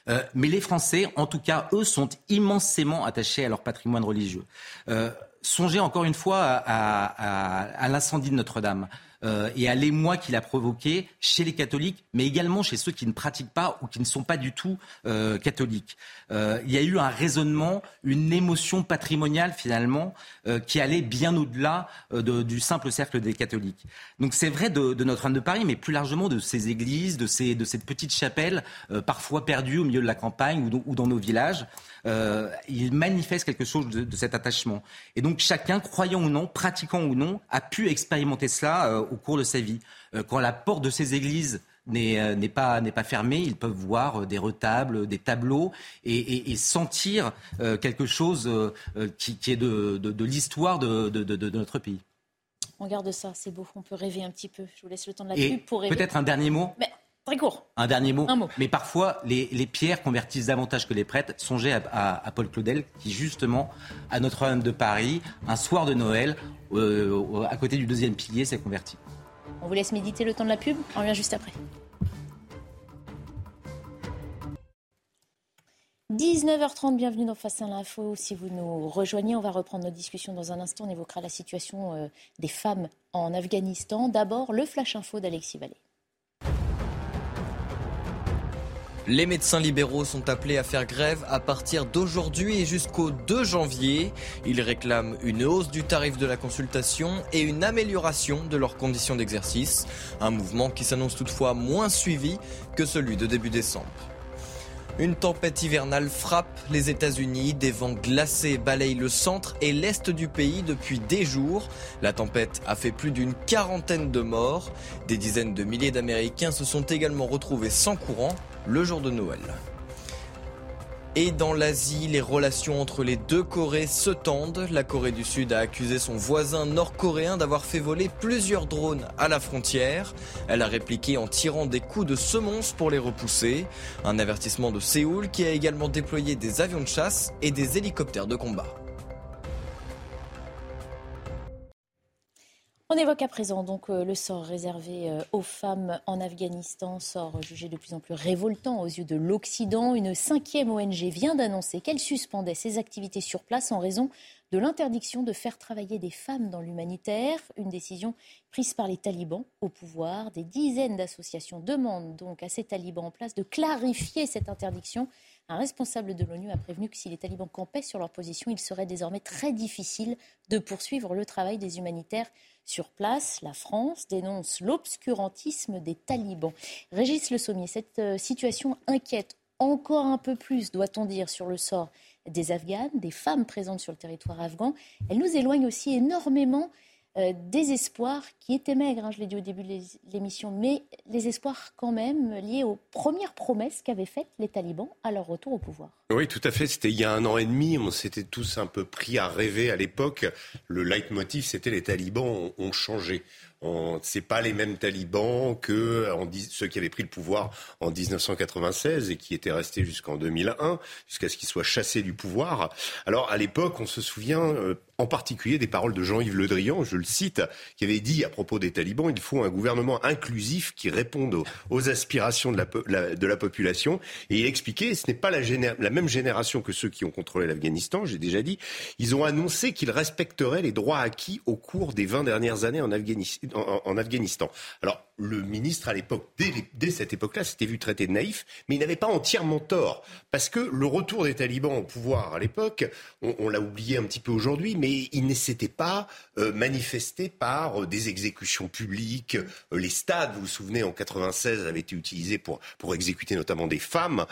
Speaker 6: Euh, mais les Français, en tout cas, eux, sont immensément attachés à leur patrimoine religieux. Euh, songez encore une fois à, l'incendie de Notre-Dame. Euh, et à l'émoi qu'il a provoqué chez les catholiques, mais également chez ceux qui ne pratiquent pas ou qui ne sont pas du tout euh, catholiques. Euh, il y a eu un raisonnement, une émotion patrimoniale finalement, qui allait bien au-delà du simple cercle des catholiques. Donc c'est vrai de, Notre-Dame de Paris, mais plus largement de ces églises, de, ces, de cette petite chapelle, parfois perdue au milieu de la campagne ou dans nos villages euh, il manifeste quelque chose de, cet attachement. Et donc chacun, croyant ou non, pratiquant ou non, a pu expérimenter cela euh, au cours de sa vie. Euh, quand la porte de ces églises n'est pas, pas fermée, ils peuvent voir des retables, des tableaux et, et, sentir quelque chose qui, qui, est de, de, de l'histoire de, de, notre pays.
Speaker 1: On garde ça, c'est beau. On peut rêver un petit peu. Je vous laisse le temps de la pub pour rêver.
Speaker 6: Peut-être un dernier mot?
Speaker 1: Très court.
Speaker 6: Un dernier mot. Mais parfois, les, pierres convertissent davantage que les prêtres. Songez à, Paul Claudel, qui justement, à Notre-Dame de Paris, un soir de Noël, euh, à côté du deuxième pilier, s'est converti.
Speaker 1: On vous laisse méditer le temps de la pub. On revient juste après. 19h30, bienvenue dans Face à l'info. Si vous nous rejoignez, on va reprendre notre discussion dans un instant. On évoquera la situation euh, des femmes en Afghanistan. D'abord, le flash info d'Alexis Vallée.
Speaker 4: Les médecins libéraux sont appelés à faire grève à partir d'aujourd'hui et jusqu'au 2 janvier. Ils réclament une hausse du tarif de la consultation et une amélioration de leurs conditions d'exercice. Un mouvement qui s'annonce toutefois moins suivi que celui de début décembre. Une tempête hivernale frappe les États-Unis. Des vents glacés balayent le centre et l'est du pays depuis des jours. La tempête a fait plus d'une quarantaine de morts. Des dizaines de milliers d'Américains se sont également retrouvés sans courant le jour de Noël. Et dans l'Asie, les relations entre les deux Corées se tendent. La Corée du Sud a accusé son voisin nord-coréen d'avoir fait voler plusieurs drones à la frontière. Elle a répliqué en tirant des coups de semonce pour les repousser. Un avertissement de Séoul qui a également déployé des avions de chasse et des hélicoptères de combat.
Speaker 1: On évoque à présent euh, le sort réservé euh, aux femmes en Afghanistan, sort jugé de plus en plus révoltant aux yeux de l'Occident. Une cinquième ONG vient d'annoncer qu'elle suspendait ses activités sur place en raison de l'interdiction de faire travailler des femmes dans l'humanitaire, une décision prise par les talibans au pouvoir. Des dizaines d'associations demandent donc à ces talibans en place de clarifier cette interdiction. Un responsable de l'ONU a prévenu que si les talibans campaient sur leur position, il serait désormais très difficile de poursuivre le travail des humanitaires sur place, la France dénonce l'obscurantisme des talibans. Régis Le Sommier, cette euh, situation inquiète encore un peu plus, doit-on dire, sur le sort des Afghanes, des femmes présentes sur le territoire afghan. Elle nous éloigne aussi énormément euh, des espoirs qui étaient maigres, hein, je l'ai dit au début de l'émission, mais les espoirs quand même liés aux premières promesses qu'avaient faites les talibans à leur retour au pouvoir.
Speaker 3: Oui, tout à fait. C'était il y a un an et demi. On s'était tous un peu pris à rêver à l'époque. Le leitmotiv, c'était les talibans ont changé. C'est pas les mêmes talibans que ceux qui avaient pris le pouvoir en 1996 et qui étaient restés jusqu'en 2001, jusqu'à ce qu'ils soient chassés du pouvoir. Alors à l'époque, on se souvient euh, en particulier des paroles de Jean-Yves Le Drian, je le cite, qui avait dit à propos des talibans, il faut un gouvernement inclusif qui réponde aux, aspirations de la, population. Et il expliquait, ce n'est pas la même génération que ceux qui ont contrôlé l'Afghanistan, j'ai déjà dit, ils ont annoncé qu'ils respecteraient les droits acquis au cours des 20 dernières années en Afghanistan en, Afghanistan. Alors, le ministre, à l'époque, dès, cette époque-là, s'était vu traité de naïf, mais il n'avait pas entièrement tort. Parce que le retour des talibans au pouvoir à l'époque, on, l'a oublié un petit peu aujourd'hui, mais il ne s'était pas euh, manifesté par euh, des exécutions publiques. Euh, les stades, vous vous souvenez, en 96, avaient été utilisés pour, pour exécuter notamment des femmes.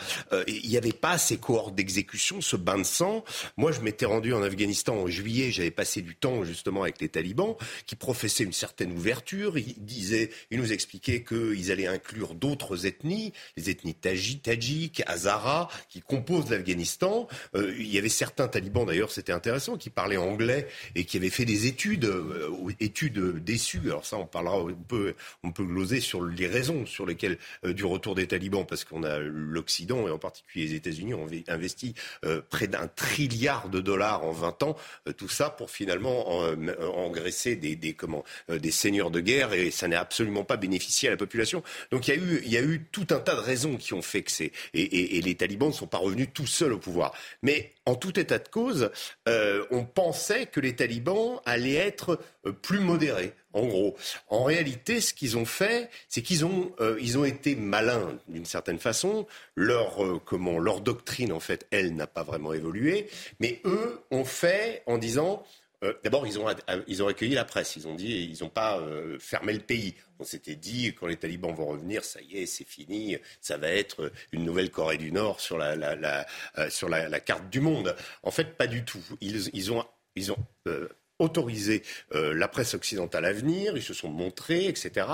Speaker 3: il n'y avait pas ces cohortes d'exécution, ce bain de sang. Moi, je m'étais rendu en Afghanistan en juillet, j'avais passé du temps justement avec les talibans, qui professaient une certaine ouverture. Ils nous expliqué qu'ils allaient inclure d'autres ethnies, les ethnies tadjiques, hazaras, qui composent l'Afghanistan. Euh, il y avait certains talibans, d'ailleurs, c'était intéressant, qui parlaient anglais et qui avaient fait des études, euh, études déçues. Alors ça, on parlera, on peut, on peut gloser sur les raisons sur lesquelles euh, du retour des talibans, parce qu'on a l'Occident et en particulier les États-Unis ont investi près d'un trilliard de dollars en 20 ans, tout ça pour finalement engraisser des, des, comment, des seigneurs de guerre et ça n'est absolument pas bénéficier à la population. Donc il y a eu, il y a eu tout un tas de raisons qui ont fait que c'est et, les talibans ne sont pas revenus tout seuls au pouvoir. Mais en tout état de cause, euh, on pensait que les talibans allaient être euh, plus modérés. En gros, en réalité, ce qu'ils ont fait, c'est qu'ils ont, euh, ont été malins d'une certaine façon. Leur, comment, leur doctrine, en fait, elle n'a pas vraiment évolué. Mais eux ont fait en disant, D'abord, ils ont, ils ont accueilli la presse. Ils ont dit, ils n'ont pas fermé le pays. On s'était dit, quand les talibans vont revenir, ça y est, c'est fini, ça va être une nouvelle Corée du Nord sur la, euh, carte du monde. En fait, pas du tout. Ils, ont, euh, autorisé euh, la presse occidentale à venir, ils se sont montrés, etc.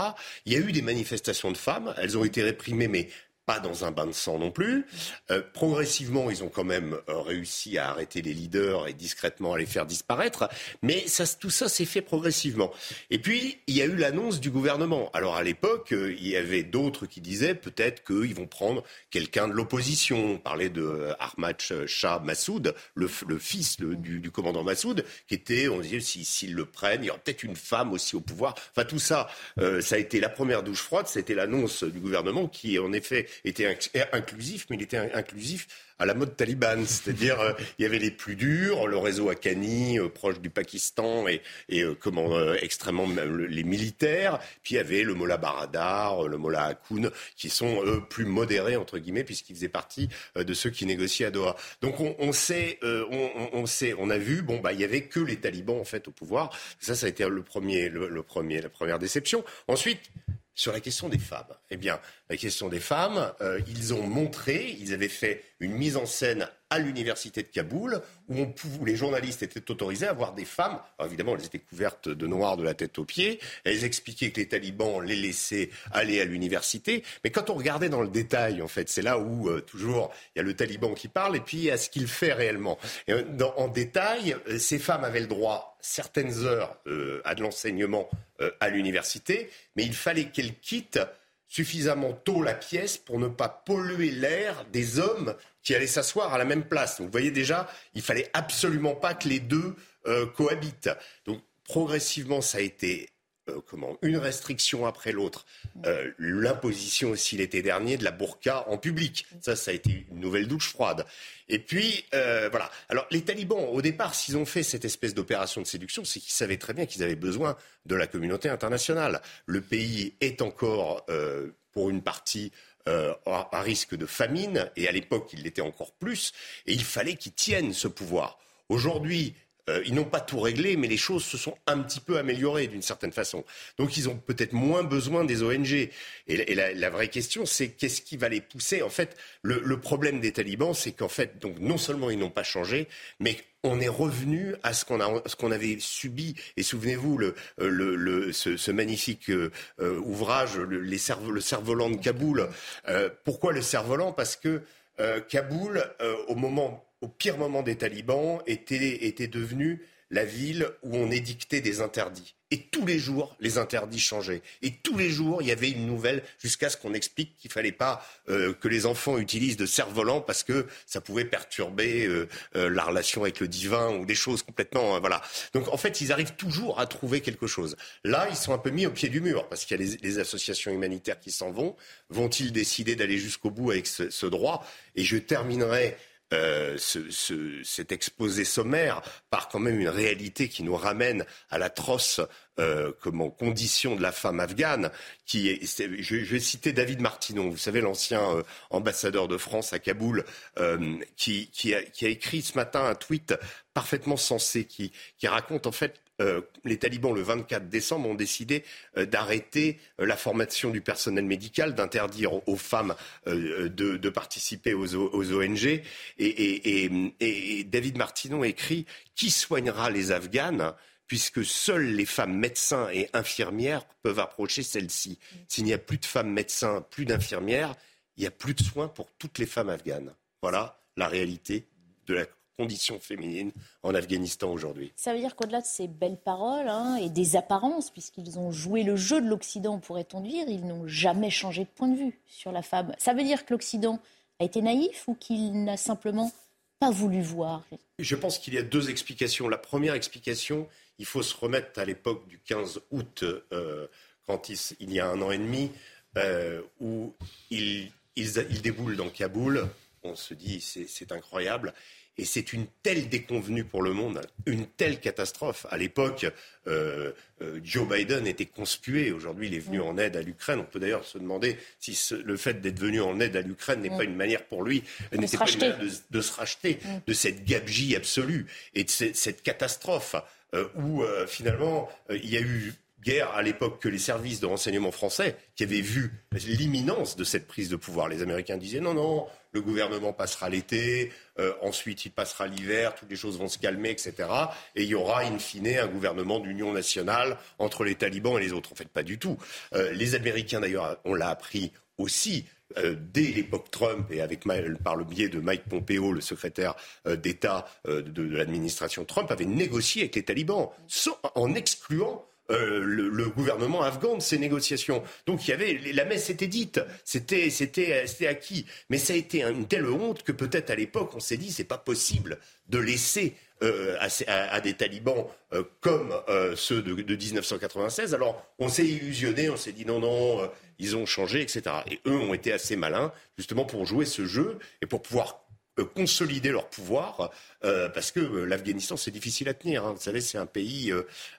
Speaker 3: Il y a eu des manifestations de femmes, elles ont été réprimées, mais pas dans un bain de sang non plus. Euh, progressivement, ils ont quand même euh, réussi à arrêter les leaders et discrètement à les faire disparaître. Mais tout ça s'est fait progressivement. Et puis, il y a eu l'annonce du gouvernement. Alors, à l'époque, euh, il y avait d'autres qui disaient peut-être qu'ils vont prendre quelqu'un de l'opposition. On parlait de Ahmad Shah Massoud, le, fils du, du, commandant Massoud, qui était, on disait, s'ils le prennent, il y aura peut-être une femme aussi au pouvoir. Enfin, tout ça, ça a été la première douche froide. C'était l'annonce du gouvernement qui, en effet, était inclusif, mais il était inclusif à la mode talibane, c'est-à-dire euh, il y avait les plus durs, le réseau Akani euh, proche du Pakistan et, et euh, comment extrêmement les militaires, puis il y avait le Mollah Baradar, le Mollah Hakoun, qui sont plus modérés entre guillemets puisqu'ils faisaient partie de ceux qui négociaient à Doha. Donc on, sait, on, on, sait, on a vu, bon bah il y avait que les talibans en fait au pouvoir. Ça, ça a été le premier, le premier, la première déception. Ensuite, sur la question des femmes. Eh bien, la question des femmes, euh, ils ont montré, ils avaient fait une mise en scène à l'université de Kaboul où, les journalistes étaient autorisés à voir des femmes. évidemment, elles étaient couvertes de noir de la tête aux pieds. Elles expliquaient que les talibans les laissaient aller à l'université. Mais quand on regardait dans le détail, en fait, c'est là où euh, toujours il y a le taliban qui parle et puis à ce qu'il fait réellement. Euh, en détail, ces femmes avaient le droit certaines heures à de l'enseignement à l'université, mais il fallait qu'elles quittent suffisamment tôt la pièce pour ne pas polluer l'air des hommes qui allaient s'asseoir à la même place. Donc vous voyez déjà, il fallait absolument pas que les deux euh, cohabitent. Donc progressivement, ça a été euh, comment une restriction après l'autre. Euh, l'imposition aussi l'été dernier de la burqa en public. Ça, ça a été une nouvelle douche froide. Et puis, euh, voilà. Alors, les talibans, au départ, s'ils ont fait cette espèce d'opération de séduction, c'est qu'ils savaient très bien qu'ils avaient besoin de la communauté internationale. Le pays est encore, pour une partie, à risque de famine, et à l'époque, il l'était encore plus, et il fallait qu'ils tiennent ce pouvoir. Aujourd'hui, euh, ils n'ont pas tout réglé, mais les choses se sont un petit peu améliorées d'une certaine façon. Donc ils ont peut-être moins besoin des ONG. Et, la, vraie question, c'est qu'est-ce qui va les pousser? En fait, le, problème des talibans, c'est qu'en fait, donc non seulement ils n'ont pas changé, mais on est revenu à ce qu'on avait subi. Et souvenez-vous, le, ce, magnifique euh, ouvrage, le, cerf-volant de Kaboul. Euh, pourquoi le cerf-volant? Parce que Kaboul, au moment au pire moment des talibans, était, était devenue la ville où on édictait des interdits. Et tous les jours, les interdits changeaient. Et tous les jours, il y avait une nouvelle, jusqu'à ce qu'on explique qu'il ne fallait pas euh, que les enfants utilisent de cerf-volant parce que ça pouvait perturber euh, euh, la relation avec le divin ou des choses complètement... voilà. Donc en fait, ils arrivent toujours à trouver quelque chose. Là, ils sont un peu mis au pied du mur parce qu'il y a les, associations humanitaires qui s'en vont. Vont-ils décider d'aller jusqu'au bout avec ce droit? Et je terminerai euh, ce, cet exposé sommaire par quand même une réalité qui nous ramène à l'atroce euh, condition de la femme afghane. Qui est, je, vais citer David Martinon, vous savez l'ancien euh, ambassadeur de France à Kaboul, euh, qui, qui, a, qui, a, écrit ce matin un tweet parfaitement sensé qui, qui raconte en fait euh, les talibans, le 24 décembre, ont décidé euh, d'arrêter euh, la formation du personnel médical, d'interdire aux femmes de, participer aux, ONG. Et, David Martinon écrit Qui soignera les Afghanes puisque seules les femmes médecins et infirmières peuvent approcher celles-ci? S'il n'y a plus de femmes médecins, plus d'infirmières, il n'y a plus de soins pour toutes les femmes afghanes. Voilà la réalité de la conditions féminines en Afghanistan aujourd'hui.
Speaker 1: Ça veut dire qu'au-delà de ces belles paroles hein, et des apparences, puisqu'ils ont joué le jeu de l'Occident, pourrait-on dire, ils n'ont jamais changé de point de vue sur la femme. Ça veut dire que l'Occident a été naïf ou qu'il n'a simplement pas voulu voir?
Speaker 3: Je pense qu'il y a deux explications. La première explication, il faut se remettre à l'époque du 15 août, euh, quand il, y a un an et demi, euh, où ils, ils déboulent dans Kaboul. On se dit, c'est incroyable. Et c'est une telle déconvenue pour le monde, une telle catastrophe. À l'époque, euh, euh, Joe Biden était conspué. Aujourd'hui, il est venu en aide à l'Ukraine. On peut d'ailleurs se demander si le fait d'être venu en aide à l'Ukraine n'est pas une manière pour lui,
Speaker 1: n'était pas une manière
Speaker 3: de, se racheter de cette gabegie absolue et de cette catastrophe euh, où finalement il y a eu guerre à l'époque que les services de renseignement français qui avaient vu l'imminence de cette prise de pouvoir. Les Américains disaient non, non, le gouvernement passera l'été, euh, ensuite il passera l'hiver, toutes les choses vont se calmer, etc. Et il y aura in fine un gouvernement d'union nationale entre les talibans et les autres. En fait, pas du tout. Euh, les Américains, d'ailleurs, on l'a appris aussi. Euh, dès l'époque Trump et avec par le biais de Mike Pompeo, le secrétaire d'État de, l'administration Trump, avait négocié avec les talibans en excluant euh, le, gouvernement afghan de ces négociations. Donc il y avait la messe était dite, c'était c'était c'était acquis. Mais ça a été une telle honte que peut-être à l'époque on s'est dit c'est pas possible de laisser euh, à, des talibans euh, comme ceux de, de, 1996. Alors on s'est illusionné, on s'est dit non non ils ont changé etc. Et eux ont été assez malins justement pour jouer ce jeu et pour pouvoir euh, consolider leur pouvoir euh, parce que euh, l'Afghanistan c'est difficile à tenir. Hein. Vous savez, c'est un pays,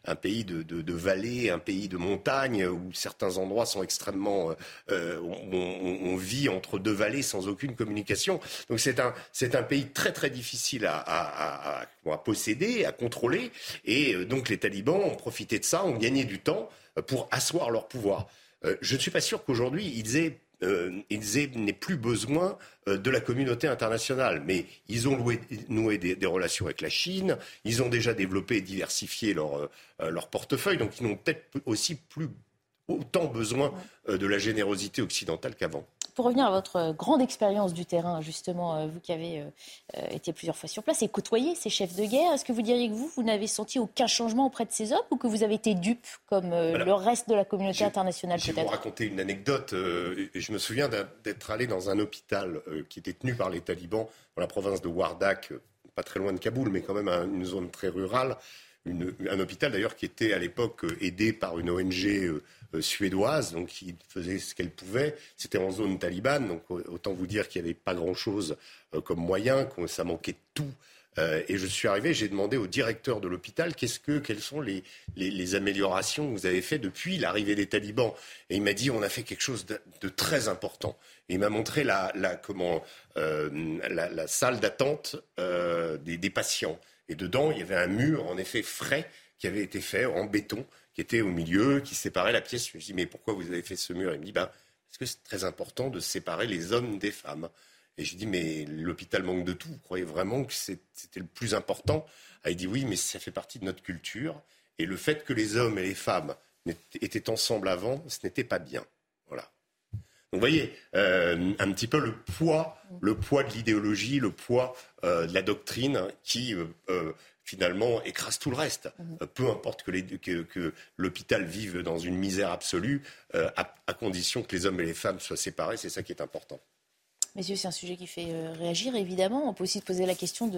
Speaker 3: un pays de, de, de, vallées, un pays de montagnes où certains endroits sont extrêmement. On, on, vit entre deux vallées sans aucune communication. Donc c'est un c'est un pays très très difficile à, à, à, à, posséder, à contrôler. Et donc les talibans ont profité de ça, ont gagné du temps pour asseoir leur pouvoir. je ne suis pas sûr qu'aujourd'hui ils aient ils n'aient plus besoin de la communauté internationale. Mais ils ont noué des, relations avec la Chine, ils ont déjà développé et diversifié leur, leur portefeuille, donc ils n'ont peut-être aussi plus autant besoin euh, de la générosité occidentale qu'avant.
Speaker 1: Pour revenir à votre euh, grande expérience du terrain, justement, euh, vous qui avez été plusieurs fois sur place et côtoyé ces chefs de guerre, est-ce que vous diriez que vous, vous n'avez senti aucun changement auprès de ces hommes ou que vous avez été dupe comme le reste de la communauté internationale peut-être
Speaker 3: Je vais vous raconter une anecdote. je me souviens d'être allé dans un hôpital qui était tenu par les talibans dans la province de Wardak, pas très loin de Kaboul, mais quand même une zone très rurale. un hôpital d'ailleurs qui était à l'époque aidé par une ONG euh, suédoise, donc qui faisait ce qu'elle pouvait. C'était en zone talibane, donc autant vous dire qu'il n'y avait pas grand-chose euh, comme moyen, que ça manquait de tout. Euh, et je suis arrivé, j'ai demandé au directeur de l'hôpital qu'est-ce que, quelles sont les, les, améliorations que vous avez faites depuis l'arrivée des talibans. Et il m'a dit on a fait quelque chose de, très important. Il m'a montré la, la comment, la, salle d'attente des, des patients. Et dedans, il y avait un mur, en effet, frais, qui avait été fait en béton qui était au milieu, qui séparait la pièce. Je me dis, mais pourquoi vous avez fait ce mur? Il me dit, ben, parce que c'est très important de séparer les hommes des femmes. Et je dis, mais l'hôpital manque de tout. Vous croyez vraiment que c'était le plus important? Ah, Il dit, oui, mais ça fait partie de notre culture. Et le fait que les hommes et les femmes étaient ensemble avant, ce n'était pas bien. Voilà. Donc vous voyez, euh, un petit peu le poids, le poids de l'idéologie, le poids euh, de la doctrine qui euh, finalement écrase tout le reste. Mhm. Euh, peu importe que, l'hôpital vive dans une misère absolue, euh, à, condition que les hommes et les femmes soient séparés, c'est ça qui est important.
Speaker 1: Messieurs, c'est un sujet qui fait euh, réagir, évidemment. On peut aussi se poser la question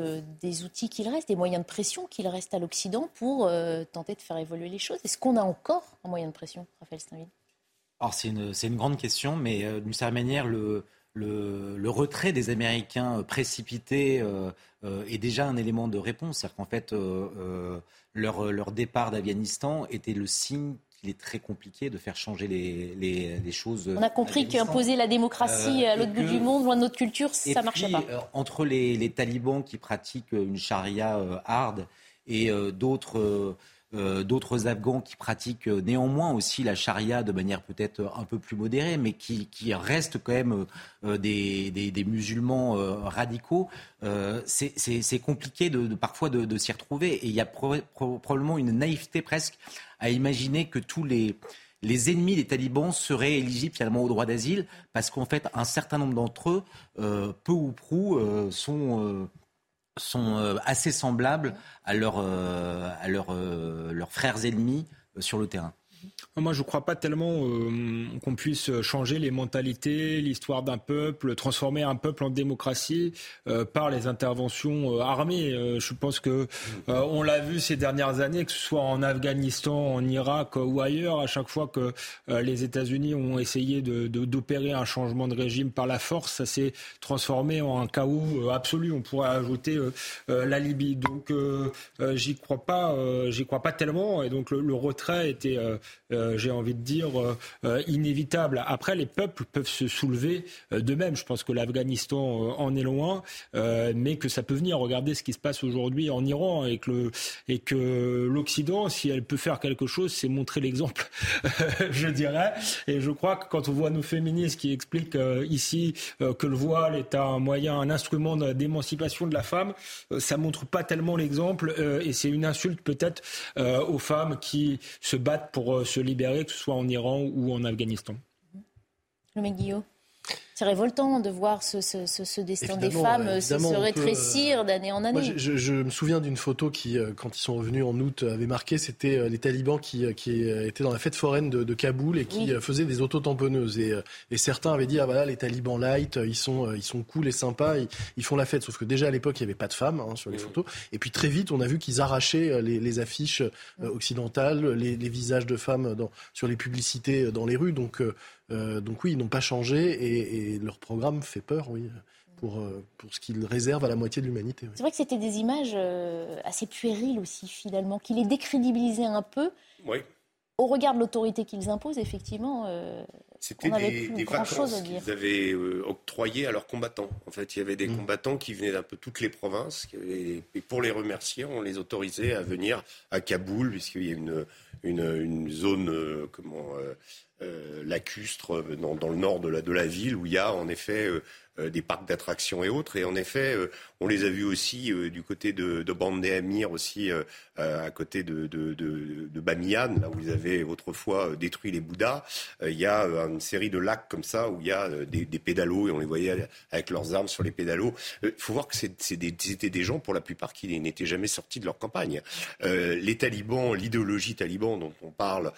Speaker 1: des outils qu'il reste, des moyens de pression qu'il reste à l'Occident pour tenter de faire évoluer les choses. Est-ce qu'on a encore un moyen de pression, Raphaël Steinville?
Speaker 6: Alors, c'est une, une, grande question, mais d'une certaine manière, le, le, retrait des Américains précipité euh, euh, est déjà un élément de réponse. C'est-à-dire qu'en fait, euh, leur, leur, départ d'Afghanistan était le signe qu'il est très compliqué de faire changer les, les, choses.
Speaker 1: On a compris qu'imposer la démocratie à l'autre bout du monde, loin de notre culture, ça ne marchait pas.
Speaker 6: entre les, les, talibans qui pratiquent une charia hard et d'autres euh, d'autres Afghans qui pratiquent euh, néanmoins aussi la charia de manière peut-être un peu plus modérée, mais qui, restent quand même euh, des, musulmans radicaux, c'est compliqué de, parfois de, s'y retrouver. Et il y a probablement une naïveté presque à imaginer que tous les, ennemis des talibans seraient éligibles finalement au droit d'asile, parce qu'en fait, un certain nombre d'entre eux, peu ou prou, sont assez semblables à, euh, euh, leurs frères ennemis sur le terrain.
Speaker 5: Moi, je ne crois pas tellement euh, qu'on puisse changer les mentalités, l'histoire d'un peuple, transformer un peuple en démocratie euh, par les interventions euh, armées. je pense que on l'a vu ces dernières années, que ce soit en Afghanistan, en Irak ou ailleurs, à chaque fois que les États-Unis ont essayé d'opérer un changement de régime par la force, ça s'est transformé en un chaos absolu. On pourrait ajouter la Libye. Donc, j'y crois pas, j'y crois pas tellement. Et donc, le retrait était euh, j'ai envie de dire, euh, euh, inévitable. Après, les peuples peuvent se soulever d'eux-mêmes. Je pense que l'Afghanistan en est loin, mais que ça peut venir. Regardez ce qui se passe aujourd'hui en Iran et que, et que l'Occident, si elle peut faire quelque chose, c'est montrer l'exemple, je dirais. Et je crois que quand on voit nos féministes qui expliquent ici que le voile est un moyen, un instrument d'émancipation de la femme, ça montre pas tellement l'exemple et c'est une insulte peut-être aux femmes qui se battent pour se libérer, que ce soit en Iran ou en Afghanistan.
Speaker 1: Guillaume c'est révoltant de voir ce, destin des femmes se, rétrécir d'année en année.
Speaker 2: je, me souviens d'une photo qui, euh, quand ils sont revenus en août, avait marqué, c'était euh, les talibans qui, euh, qui étaient dans la fête foraine de, Kaboul et qui faisaient des auto-tamponneuses. Et, et, certains avaient dit, ah voilà, les talibans light, ils sont, ils sont cool et sympas, ils, font la fête. Sauf que déjà à l'époque, il n'y avait pas de femmes hein, sur les photos. Et puis très vite, on a vu qu'ils arrachaient les, affiches occidentales, les, visages de femmes dans, sur les publicités dans les rues. Donc, donc oui, ils n'ont pas changé et et leur programme fait peur, oui, pour, euh, pour ce qu'ils réservent à la moitié de l'humanité.
Speaker 1: C'est vrai que c'était des images euh, assez puériles aussi, finalement, qui les décrédibilisaient un peu.
Speaker 3: Oui.
Speaker 1: Au regard de l'autorité qu'ils imposent, effectivement,
Speaker 3: euh, c'était des, des vacances qu'ils avaient octroyées à leurs combattants. En fait, il y avait des mm. combattants qui venaient d'un peu toutes les provinces. et pour les remercier, on les autorisait à venir à Kaboul, puisqu'il y a une, une, zone comment, lacustres dans, dans, le nord de la, ville, où il y a en effet euh, des parcs d'attractions et autres. Et en effet, euh, on les a vus aussi euh, du côté de, de Bandé Amir, aussi à côté de, de, Bamiyan, là où ils avaient autrefois détruit les Bouddhas. Il y a une série de lacs comme ça où il y a des, des pédalos et on les voyait avec leurs armes sur les pédalos. Il faut voir que c'était des gens, pour la plupart, qui n'étaient jamais sortis de leur campagne. les talibans, l'idéologie taliban dont on parle,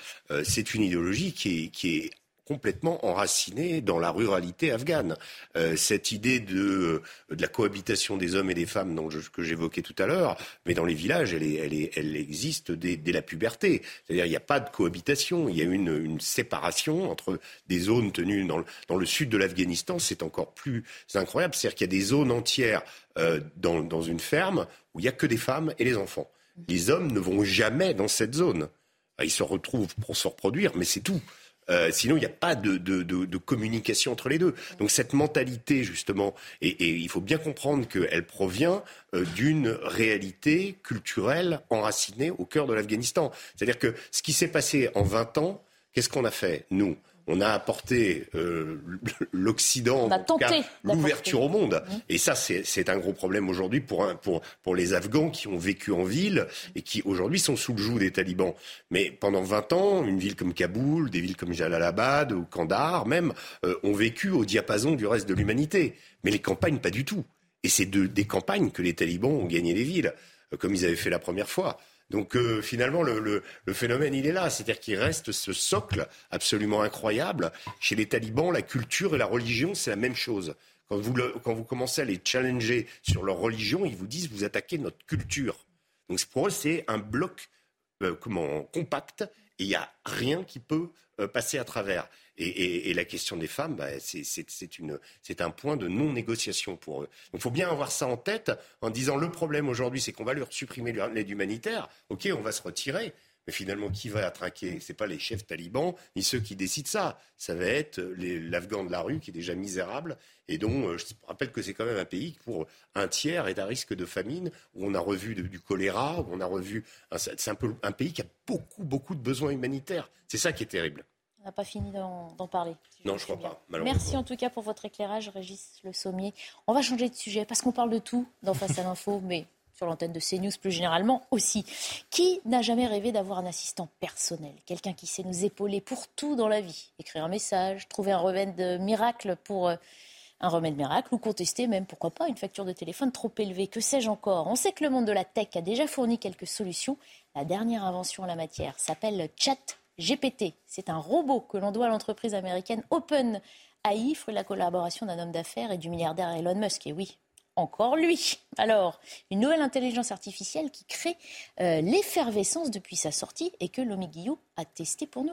Speaker 3: c'est une idéologie qui est, complètement enraciné dans la ruralité afghane. Euh, cette idée de, euh, de, la cohabitation des hommes et des femmes dont que j'évoquais tout à l'heure, mais dans les villages, elle, existe dès, la puberté. C'est-à-dire il n'y a pas de cohabitation, il y a une, séparation entre des zones tenues dans le, sud de l'Afghanistan. C'est encore plus incroyable. C'est-à-dire qu'il y a des zones entières euh, dans, dans une ferme où il n'y a que des femmes et les enfants. Les hommes ne vont jamais dans cette zone. Ils se retrouvent pour se reproduire, mais c'est tout. Euh, sinon, il n'y a pas de, communication entre les deux. Donc cette mentalité, justement, et, et il faut bien comprendre qu'elle provient euh, d'une réalité culturelle enracinée au cœur de l'Afghanistan. C'est-à-dire que ce qui s'est passé en 20 ans, qu'est-ce qu'on a fait, nous? On a apporté euh, l'Occident, l'ouverture au monde. Mmh. Et ça, c'est un gros problème aujourd'hui pour, pour, pour les Afghans qui ont vécu en ville et qui aujourd'hui sont sous le joug des talibans. Mais pendant 20 ans, une ville comme Kaboul, des villes comme Jalalabad ou Kandahar même, euh, ont vécu au diapason du reste de l'humanité. Mais les campagnes, pas du tout. Et c'est de, des campagnes que les talibans ont gagné les villes, euh, comme ils avaient fait la première fois. Donc euh, finalement, le, phénomène, il est là. C'est-à-dire qu'il reste ce socle absolument incroyable. Chez les talibans, la culture et la religion, c'est la même chose. Quand vous, quand vous commencez à les challenger sur leur religion, ils vous disent, vous attaquez notre culture. Donc pour eux, c'est un bloc euh, comment, compact et il n'y a rien qui peut euh, passer à travers. Et, la question des femmes, bah, c'est un point de non-négociation pour eux. Donc il faut bien avoir ça en tête en disant le problème aujourd'hui, c'est qu'on va leur supprimer l'aide humanitaire. Ok, on va se retirer. Mais finalement, qui va attraquer Ce pas les chefs talibans, ni ceux qui décident ça. Ça va être l'Afghan de la rue qui est déjà misérable et dont euh, je rappelle que c'est quand même un pays qui, pour un tiers, est à risque de famine, où on a revu du choléra, où on a revu. C'est un, un pays qui a beaucoup, beaucoup de besoins humanitaires. C'est ça qui est terrible.
Speaker 1: N'a pas fini d'en parler.
Speaker 3: non, je ne crois pas.
Speaker 1: Merci en tout cas pour votre éclairage, Régis Le Sommier. On va changer de sujet parce qu'on parle de tout dans Face à l'info, mais sur l'antenne de CNews plus généralement aussi. Qui n'a jamais rêvé d'avoir un assistant personnel? Quelqu'un qui sait nous épauler pour tout dans la vie Écrire un message, trouver un remède miracle pour. Euh, un remède miracle ou contester même, pourquoi pas, une facture de téléphone trop élevée, que sais-je encore? On sait que le monde de la tech a déjà fourni quelques solutions. La dernière invention en la matière s'appelle Chat GPT. C'est un robot que l'on doit à l'entreprise américaine OpenAI, fruit de la collaboration d'un homme d'affaires et du milliardaire Elon Musk. Et oui, encore lui. Alors, une nouvelle intelligence artificielle qui crée euh, l'effervescence depuis sa sortie et que Lomi Guillot a testé pour nous.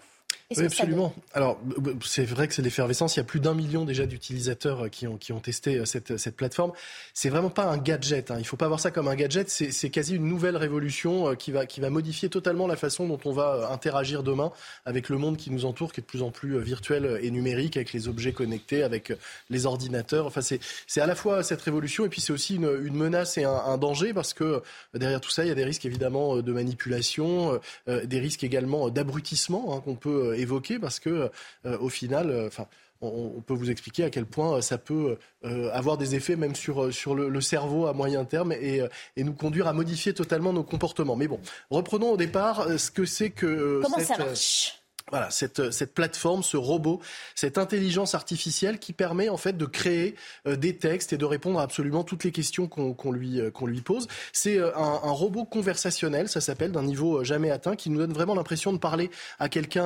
Speaker 2: Oui, absolument. Alors, c'est vrai que c'est l'effervescence. Il y a plus d'un million déjà d'utilisateurs euh, qui ont, qui ont testé euh, cette, cette plateforme. C'est vraiment pas un gadget. Hein. Il faut pas voir ça comme un gadget. C'est quasi une nouvelle révolution euh, qui va, qui va modifier totalement la façon dont on va interagir demain avec le monde qui nous entoure, qui est de plus en plus virtuel et numérique, avec les objets connectés, avec les ordinateurs. Enfin, c'est à la fois cette révolution et puis c'est aussi une, une, menace et un, un, danger parce que derrière tout ça, il y a des risques évidemment de manipulation, des risques également d'abrutissement hein, qu'on peut évoqué parce que, euh, au final, euh, enfin. On, peut vous expliquer à quel point ça peut euh, avoir des effets même sur, sur le, cerveau à moyen terme et, et, nous conduire à modifier totalement nos comportements. Mais bon, reprenons au départ ce que c'est que...
Speaker 1: Comment ça marche?
Speaker 2: Voilà, cette, cette plateforme, ce robot, cette intelligence artificielle qui permet en fait de créer euh, des textes et de répondre à absolument toutes les questions qu'on lui, euh, lui pose. C'est euh, un, un, robot conversationnel, ça s'appelle, d'un niveau jamais atteint, qui nous donne vraiment l'impression de parler à quelqu'un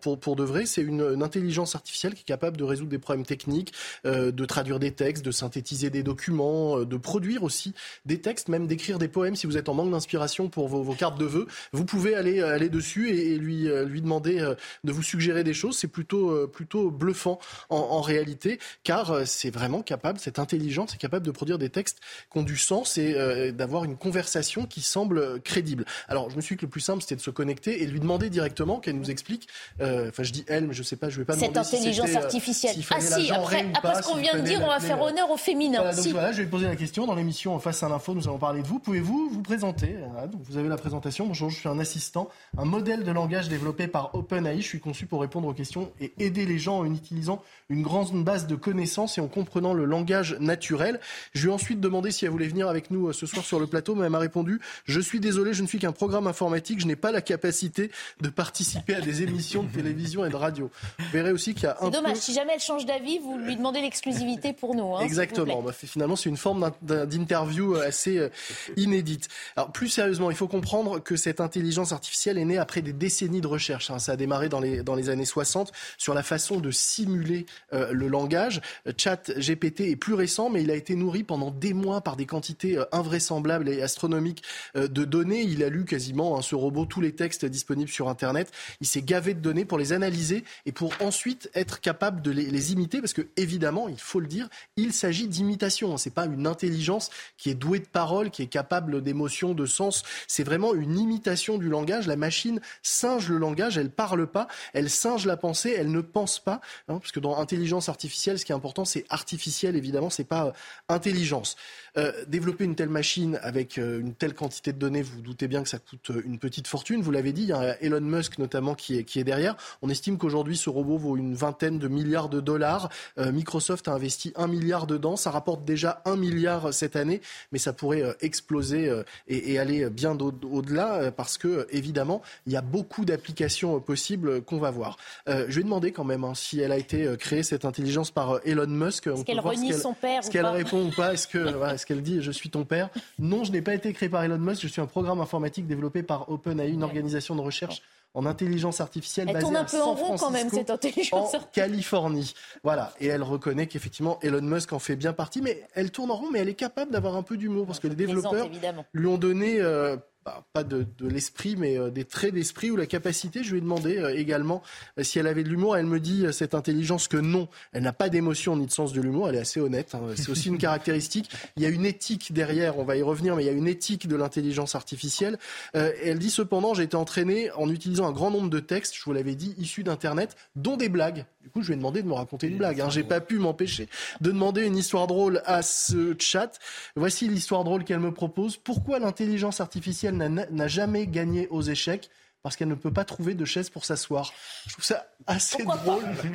Speaker 2: pour, pour de vrai. C'est une, une, intelligence artificielle qui est capable de résoudre des problèmes techniques, de traduire des textes, de synthétiser des documents, de produire aussi des textes, même d'écrire des poèmes. Si vous êtes en manque d'inspiration pour vos, vos, cartes de vœux, vous pouvez aller, aller dessus et, et lui, lui demander de vous suggérer des choses. C'est plutôt, euh, plutôt bluffant en, réalité, car euh, c'est vraiment capable, cette intelligence est capable de produire des textes qui ont du sens et euh, d'avoir une conversation qui semble crédible. Alors, je me suis dit que le plus simple, c'était de se connecter et lui demander directement qu'elle nous explique. Enfin, je dis elle, mais je sais pas, je vais pas
Speaker 1: Cette
Speaker 2: demander
Speaker 1: intelligence artificielle. ah si, après, après ce qu'on vient de dire, on va faire honneur au féminin.
Speaker 2: Voilà, donc voilà, je vais poser la question. Dans l'émission Face à l'info, nous allons parler de vous. Pouvez-vous vous présenter? Donc Vous avez la présentation. Bonjour, je suis un assistant, un modèle de langage développé par Open Je suis conçu pour répondre aux questions et aider les gens en utilisant une grande base de connaissances et en comprenant le langage naturel. Je lui ai ensuite demandé si elle voulait venir avec nous euh, ce soir sur le plateau, mais elle m'a répondu Je suis désolé, je ne suis qu'un programme informatique, je n'ai pas la capacité de participer à des émissions de télévision et de radio. Vous verrez aussi qu'il y a un.
Speaker 1: C'est dommage, si jamais elle change d'avis, vous lui demandez l'exclusivité pour nous. Hein,
Speaker 2: Exactement. Bah, finalement, c'est une forme d'interview euh, assez euh, inédite. Alors, plus sérieusement, il faut comprendre que cette intelligence artificielle est née après des décennies de recherche. Hein. Ça a démarré dans les, années 60 sur la façon de simuler euh, le langage. Chat GPT est plus récent, mais il a été nourri pendant des mois par des quantités invraisemblables et astronomiques de données. Il a lu quasiment, hein, ce robot, tous les textes disponibles sur Internet. Il s'est gavé de données pour les analyser et pour ensuite être capable de les, imiter, parce que évidemment, il faut le dire, il s'agit d'imitation. C'est pas une intelligence qui est douée de parole, qui est capable d'émotion, de sens. C'est vraiment une imitation du langage. La machine singe le langage, elle parle pas, elle singe la pensée, elle ne pense pas. Hein, parce que dans intelligence artificielle, ce qui est important, c'est artificiel, évidemment, c'est pas euh, intelligence. Euh, développer une telle machine avec euh, une telle quantité de données, vous, vous doutez bien que ça coûte euh, une petite fortune. Vous l'avez dit, il y a Elon Musk notamment qui est, qui est derrière. On estime qu'aujourd'hui, ce robot vaut une vingtaine de milliards de dollars. Microsoft a investi un milliard dedans. Ça rapporte déjà un milliard cette année, mais ça pourrait exploser et, et, aller bien au-delà parce que, évidemment, il y a beaucoup d'applications possibles qu'on va voir. je vais demander quand même hein, si elle a été créée, cette intelligence, par Elon Musk.
Speaker 1: Est-ce qu'elle renie son père
Speaker 2: Est-ce qu'elle répond ou pas? Est-ce que, voilà, qu'elle dit je suis ton père. Non, je n'ai pas été créé par Elon Musk, je suis un programme informatique développé par OpenAI, une organisation de recherche en intelligence artificielle
Speaker 1: elle tourne un peu en rond quand même cette intelligence
Speaker 2: en Californie. Voilà, et elle reconnaît qu'effectivement Elon Musk en fait bien partie, mais elle tourne en rond, mais elle est capable d'avoir un peu d'humour parce que les développeurs lui ont donné euh, bah, pas de, l'esprit, mais euh, des traits d'esprit ou la capacité. Je lui ai demandé euh, également euh, si elle avait de l'humour. Elle me dit, cette intelligence, que non, elle n'a pas d'émotion ni de sens de l'humour. Elle est assez honnête. Hein. C'est aussi une caractéristique. Il y a une éthique derrière, on va y revenir, mais il y a une éthique de l'intelligence artificielle. elle dit cependant, j'ai été entraîné en utilisant un grand nombre de textes, je vous l'avais dit, issus d'Internet, dont des blagues. Du coup, je lui ai demandé de me raconter une blague. Hein. J'ai pas pu m'empêcher de demander une histoire drôle à ce chat. Voici l'histoire drôle qu'elle me propose. Pourquoi l'intelligence artificielle n'a jamais gagné aux échecs parce qu'elle ne peut pas trouver de chaise pour s'asseoir. Je trouve ça assez drôle.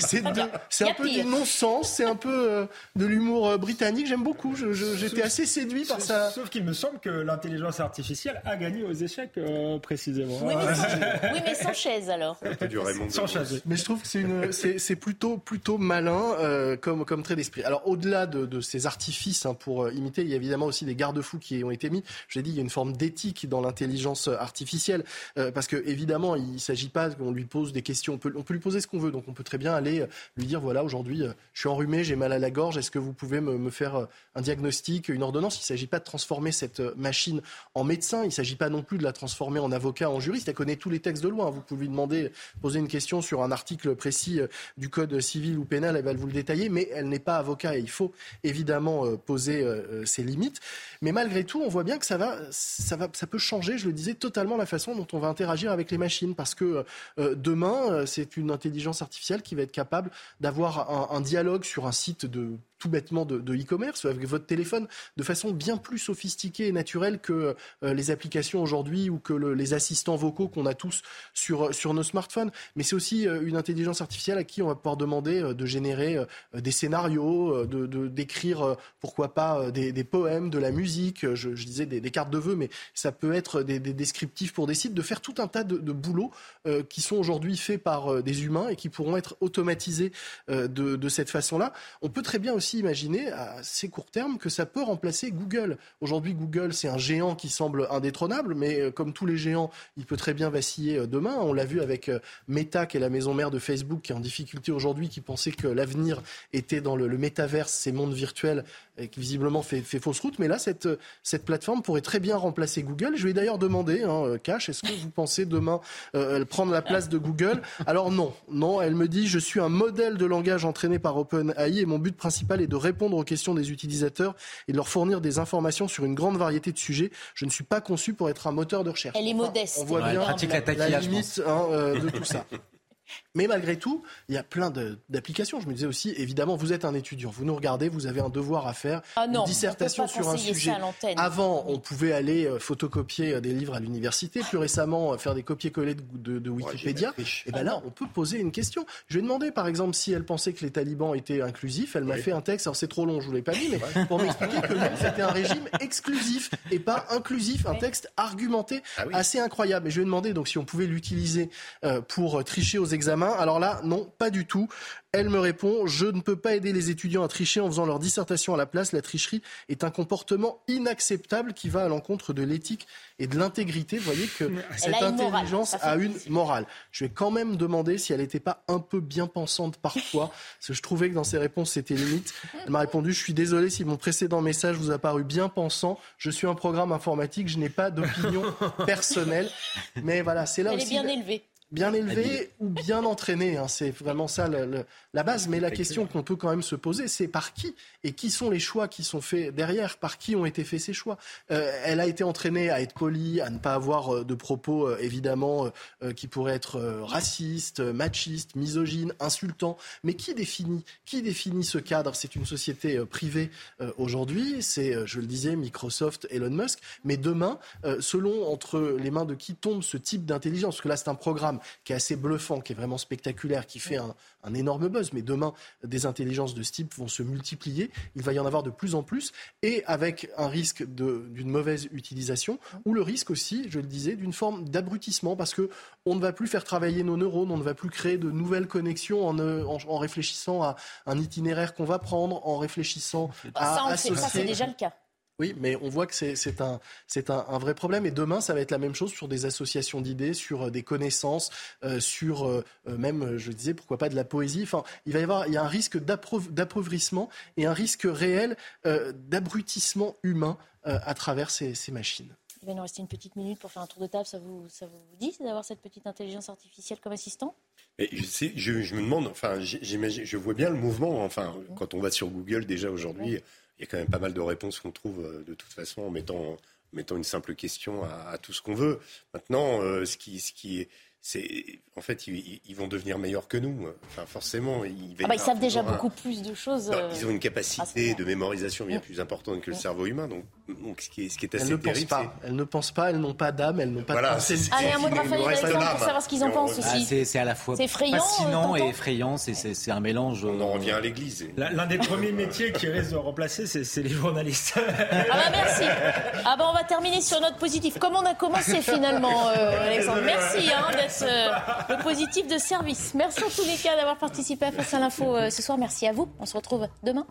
Speaker 2: C'est un peu du non-sens, c'est un peu euh, de l'humour euh, britannique. J'aime beaucoup. J'étais assez séduit par ça.
Speaker 5: Sauf qu'il me semble que l'intelligence artificielle a gagné aux échecs, euh, précisément.
Speaker 1: Oui mais, sans, chaise alors.
Speaker 5: sans chaise.
Speaker 2: Mais je trouve que c'est plutôt, plutôt malin comme, comme trait d'esprit. Alors au-delà de, ces artifices hein, pour imiter, il y a évidemment aussi des garde-fous qui ont été mis. J'ai dit, il y a une forme d'éthique dans l'intelligence artificielle. parce que évidemment, il ne s'agit pas qu'on lui pose des questions. On peut, on peut lui poser ce qu'on veut. Donc on peut très bien aller euh, lui dire, voilà, aujourd'hui, euh, je suis enrhumé, j'ai mal à la gorge, est-ce que vous pouvez me, me faire euh, un diagnostic, une ordonnance? Il ne s'agit pas de transformer cette machine en médecin, il ne s'agit pas non plus de la transformer en avocat, en juriste. Elle connaît tous les textes de loi. Vous pouvez lui demander, poser une question sur un article précis du code civil ou pénal, elle va vous le détailler, mais elle n'est pas avocat et il faut évidemment poser ses limites. Mais malgré tout, on voit bien que ça va, ça va, ça peut changer, je le disais, totalement la façon dont on va interagir avec machines, parce que euh, demain, euh, c'est une intelligence artificielle qui va être capable d'avoir un, dialogue sur un site de tout bêtement de, e-commerce avec votre téléphone de façon bien plus sophistiquée et naturelle que euh, les applications aujourd'hui ou que les assistants vocaux qu'on a tous sur, sur nos smartphones. Mais c'est aussi euh, une intelligence artificielle à qui on va pouvoir demander euh, de générer des scénarios, de, d'écrire pourquoi pas des, poèmes, de la musique, je, disais des, cartes de vœux, mais ça peut être des, des, descriptifs pour des sites, de faire tout un tas de, de boulots qui sont aujourd'hui faits par des humains et qui pourront être automatisés de, de cette façon-là. On peut très bien aussi imaginer à assez court terme que ça peut remplacer Google. Aujourd'hui, Google, c'est un géant qui semble indétrônable, mais euh, comme tous les géants, il peut très bien vaciller euh, demain. On l'a vu avec euh, Meta, qui est la maison mère de Facebook, qui est en difficulté aujourd'hui, qui pensait que l'avenir était dans le, le métaverse, ces mondes virtuels et qui visiblement fait, fausse route. Mais là, cette, plateforme pourrait très bien remplacer Google. Je lui ai d'ailleurs demandé, hein, Cash, est-ce que vous pensez demain prendre la place de Google? Alors non, non. Elle me dit, je suis un modèle de langage entraîné par OpenAI et mon but principal est de répondre aux questions des utilisateurs et de leur fournir des informations sur une grande variété de sujets. Je ne suis pas conçu pour être un moteur de recherche.
Speaker 1: Elle est modeste.
Speaker 2: on voit bien la, limite hein, euh, de tout ça. Mais malgré tout, il y a plein d'applications. Je me disais aussi, évidemment, vous êtes un étudiant, vous nous regardez, vous avez un devoir à faire,
Speaker 1: ah non,
Speaker 2: une dissertation sur un sujet. Avant, on pouvait aller euh, photocopier euh, des livres à l'université, plus récemment, euh, faire des copiers-collés de, Wikipédia. et eh bien là, on peut poser une question. Je lui ai demandé, par exemple, si elle pensait que les talibans étaient inclusifs. Elle m'a fait un texte, alors c'est trop long, je ne vous l'ai pas mis, mais pour m'expliquer que c'était un régime exclusif et pas inclusif. Un texte argumenté ah assez incroyable. Et je lui ai demandé donc si on pouvait l'utiliser pour tricher aux examens alors là, non, pas du tout. Elle me répond Je ne peux pas aider les étudiants à tricher en faisant leur dissertation à la place. La tricherie est un comportement inacceptable qui va à l'encontre de l'éthique et de l'intégrité. Vous voyez que cette intelligence a une morale. Je vais quand même demander si elle n'était pas un peu bien pensante parfois, parce que je trouvais que dans ses réponses, c'était limite. Elle m'a répondu Je suis désolé si mon précédent message vous a paru bien pensant. Je suis un programme informatique, je n'ai pas d'opinion personnelle. Mais voilà, c'est là
Speaker 1: elle
Speaker 2: aussi.
Speaker 1: Elle est bien élevée
Speaker 2: bien élevé ou bien entraîné. Hein, c'est vraiment ça la base. Mais la question qu'on peut quand même se poser, c'est par qui et qui sont les choix qui sont faits derrière? Par qui ont été faits ces choix? Euh, Elle a été entraînée à être polie, à ne pas avoir euh, de propos euh, évidemment qui pourraient être racistes, machistes, misogynes, insultants. Mais qui définit Qui définit ce cadre? C'est une société privée aujourd'hui. C'est, je le disais, Microsoft, Elon Musk. Mais demain, selon entre les mains de qui tombe ce type d'intelligence, parce que là c'est un programme qui est assez bluffant, qui est vraiment spectaculaire, qui fait un, énorme buzz. Mais demain, des intelligences de ce type vont se multiplier. Il va y en avoir de plus en plus. Et avec un risque d'une mauvaise utilisation, ou le risque aussi, je le disais, d'une forme d'abrutissement, parce que on ne va plus faire travailler nos neurones, on ne va plus créer de nouvelles connexions en, en, réfléchissant à un itinéraire qu'on va prendre, en réfléchissant à
Speaker 1: ça, associer... ça, c'est déjà le cas.
Speaker 2: Oui, mais on voit que c'est un, un, vrai problème. Et demain, ça va être la même chose sur des associations d'idées, sur euh, des connaissances, euh, sur euh, même, je disais, pourquoi pas de la poésie. Enfin, il va y avoir il y a un risque d'appauvrissement et un risque réel d'abrutissement humain à travers ces, machines.
Speaker 1: Il va nous rester une petite minute pour faire un tour de table. Ça vous, ça vous dit d'avoir cette petite intelligence artificielle comme assistant?
Speaker 3: Mais je, je, me demande, enfin, j'imagine, je vois bien le mouvement. Enfin, quand on va sur Google déjà aujourd'hui, il y a quand même pas mal de réponses qu'on trouve euh, de toute façon en mettant, mettant une simple question à, tout ce qu'on veut. Maintenant, euh, ce qui, ce qui est c'est en fait ils, vont devenir meilleurs que nous. Enfin forcément,
Speaker 1: ils, ah bah, ils savent déjà beaucoup plus de choses.
Speaker 3: Euh, ils ont une capacité de mémorisation bien plus importante que le cerveau humain. Donc, donc ce qui est, ce qui est assez
Speaker 2: elles ne
Speaker 3: terrible,
Speaker 2: pensent pas. Elles ne pensent pas. Elles n'ont pas d'âme. Elles n'ont pas
Speaker 1: voilà, de pensée. Allez un mot de Raphaël pour savoir ce qu'ils en pensent aussi.
Speaker 6: Ah, c'est à la fois fascinant et effrayant. C'est un mélange.
Speaker 3: On en euh, revient à l'église.
Speaker 5: L'un des premiers métiers qui risque de remplacer, c'est les journalistes.
Speaker 1: ah bah merci. Ah bah on va terminer sur notre positif. Comme on a commencé finalement, euh, Alexandre. Merci hein, d'être euh, le positif de service. Merci en tous les cas d'avoir participé à Face à l'info euh, ce soir. Merci à vous. On se retrouve demain.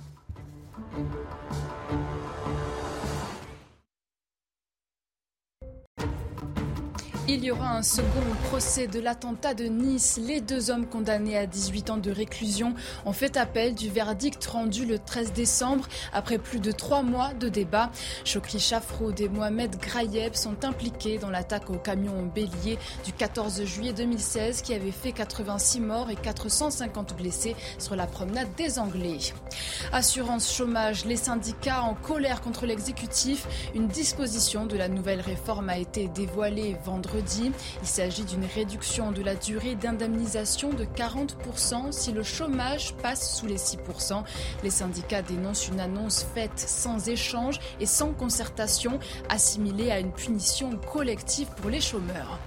Speaker 7: Il y aura un second procès de l'attentat de Nice. Les deux hommes condamnés à 18 ans de réclusion ont fait appel du verdict rendu le 13 décembre après plus de trois mois de débat. Chokri Chafroud et Mohamed Grayeb sont impliqués dans l'attaque au camion bélier du 14 juillet 2016 qui avait fait 86 morts et 450 blessés sur la promenade des Anglais. Assurance chômage, les syndicats en colère contre l'exécutif. Une disposition de la nouvelle réforme a été dévoilée vendredi il s'agit d'une réduction de la durée d'indemnisation de 40% si le chômage passe sous les 6%. Les syndicats dénoncent une annonce faite sans échange et sans concertation, assimilée à une punition collective pour les chômeurs.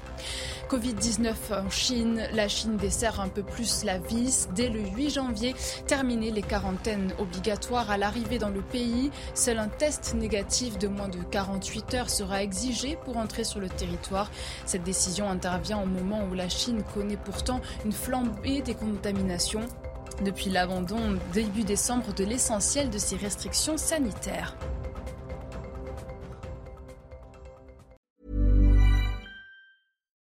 Speaker 7: Covid-19 en Chine, la Chine dessert un peu plus la vis. Dès le 8 janvier, terminer les quarantaines obligatoires à l'arrivée dans le pays. Seul un test négatif de moins de 48 heures sera exigé pour entrer sur le territoire. Cette décision intervient au moment où la Chine connaît pourtant une flambée des contaminations depuis l'abandon début décembre de l'essentiel de ces restrictions sanitaires.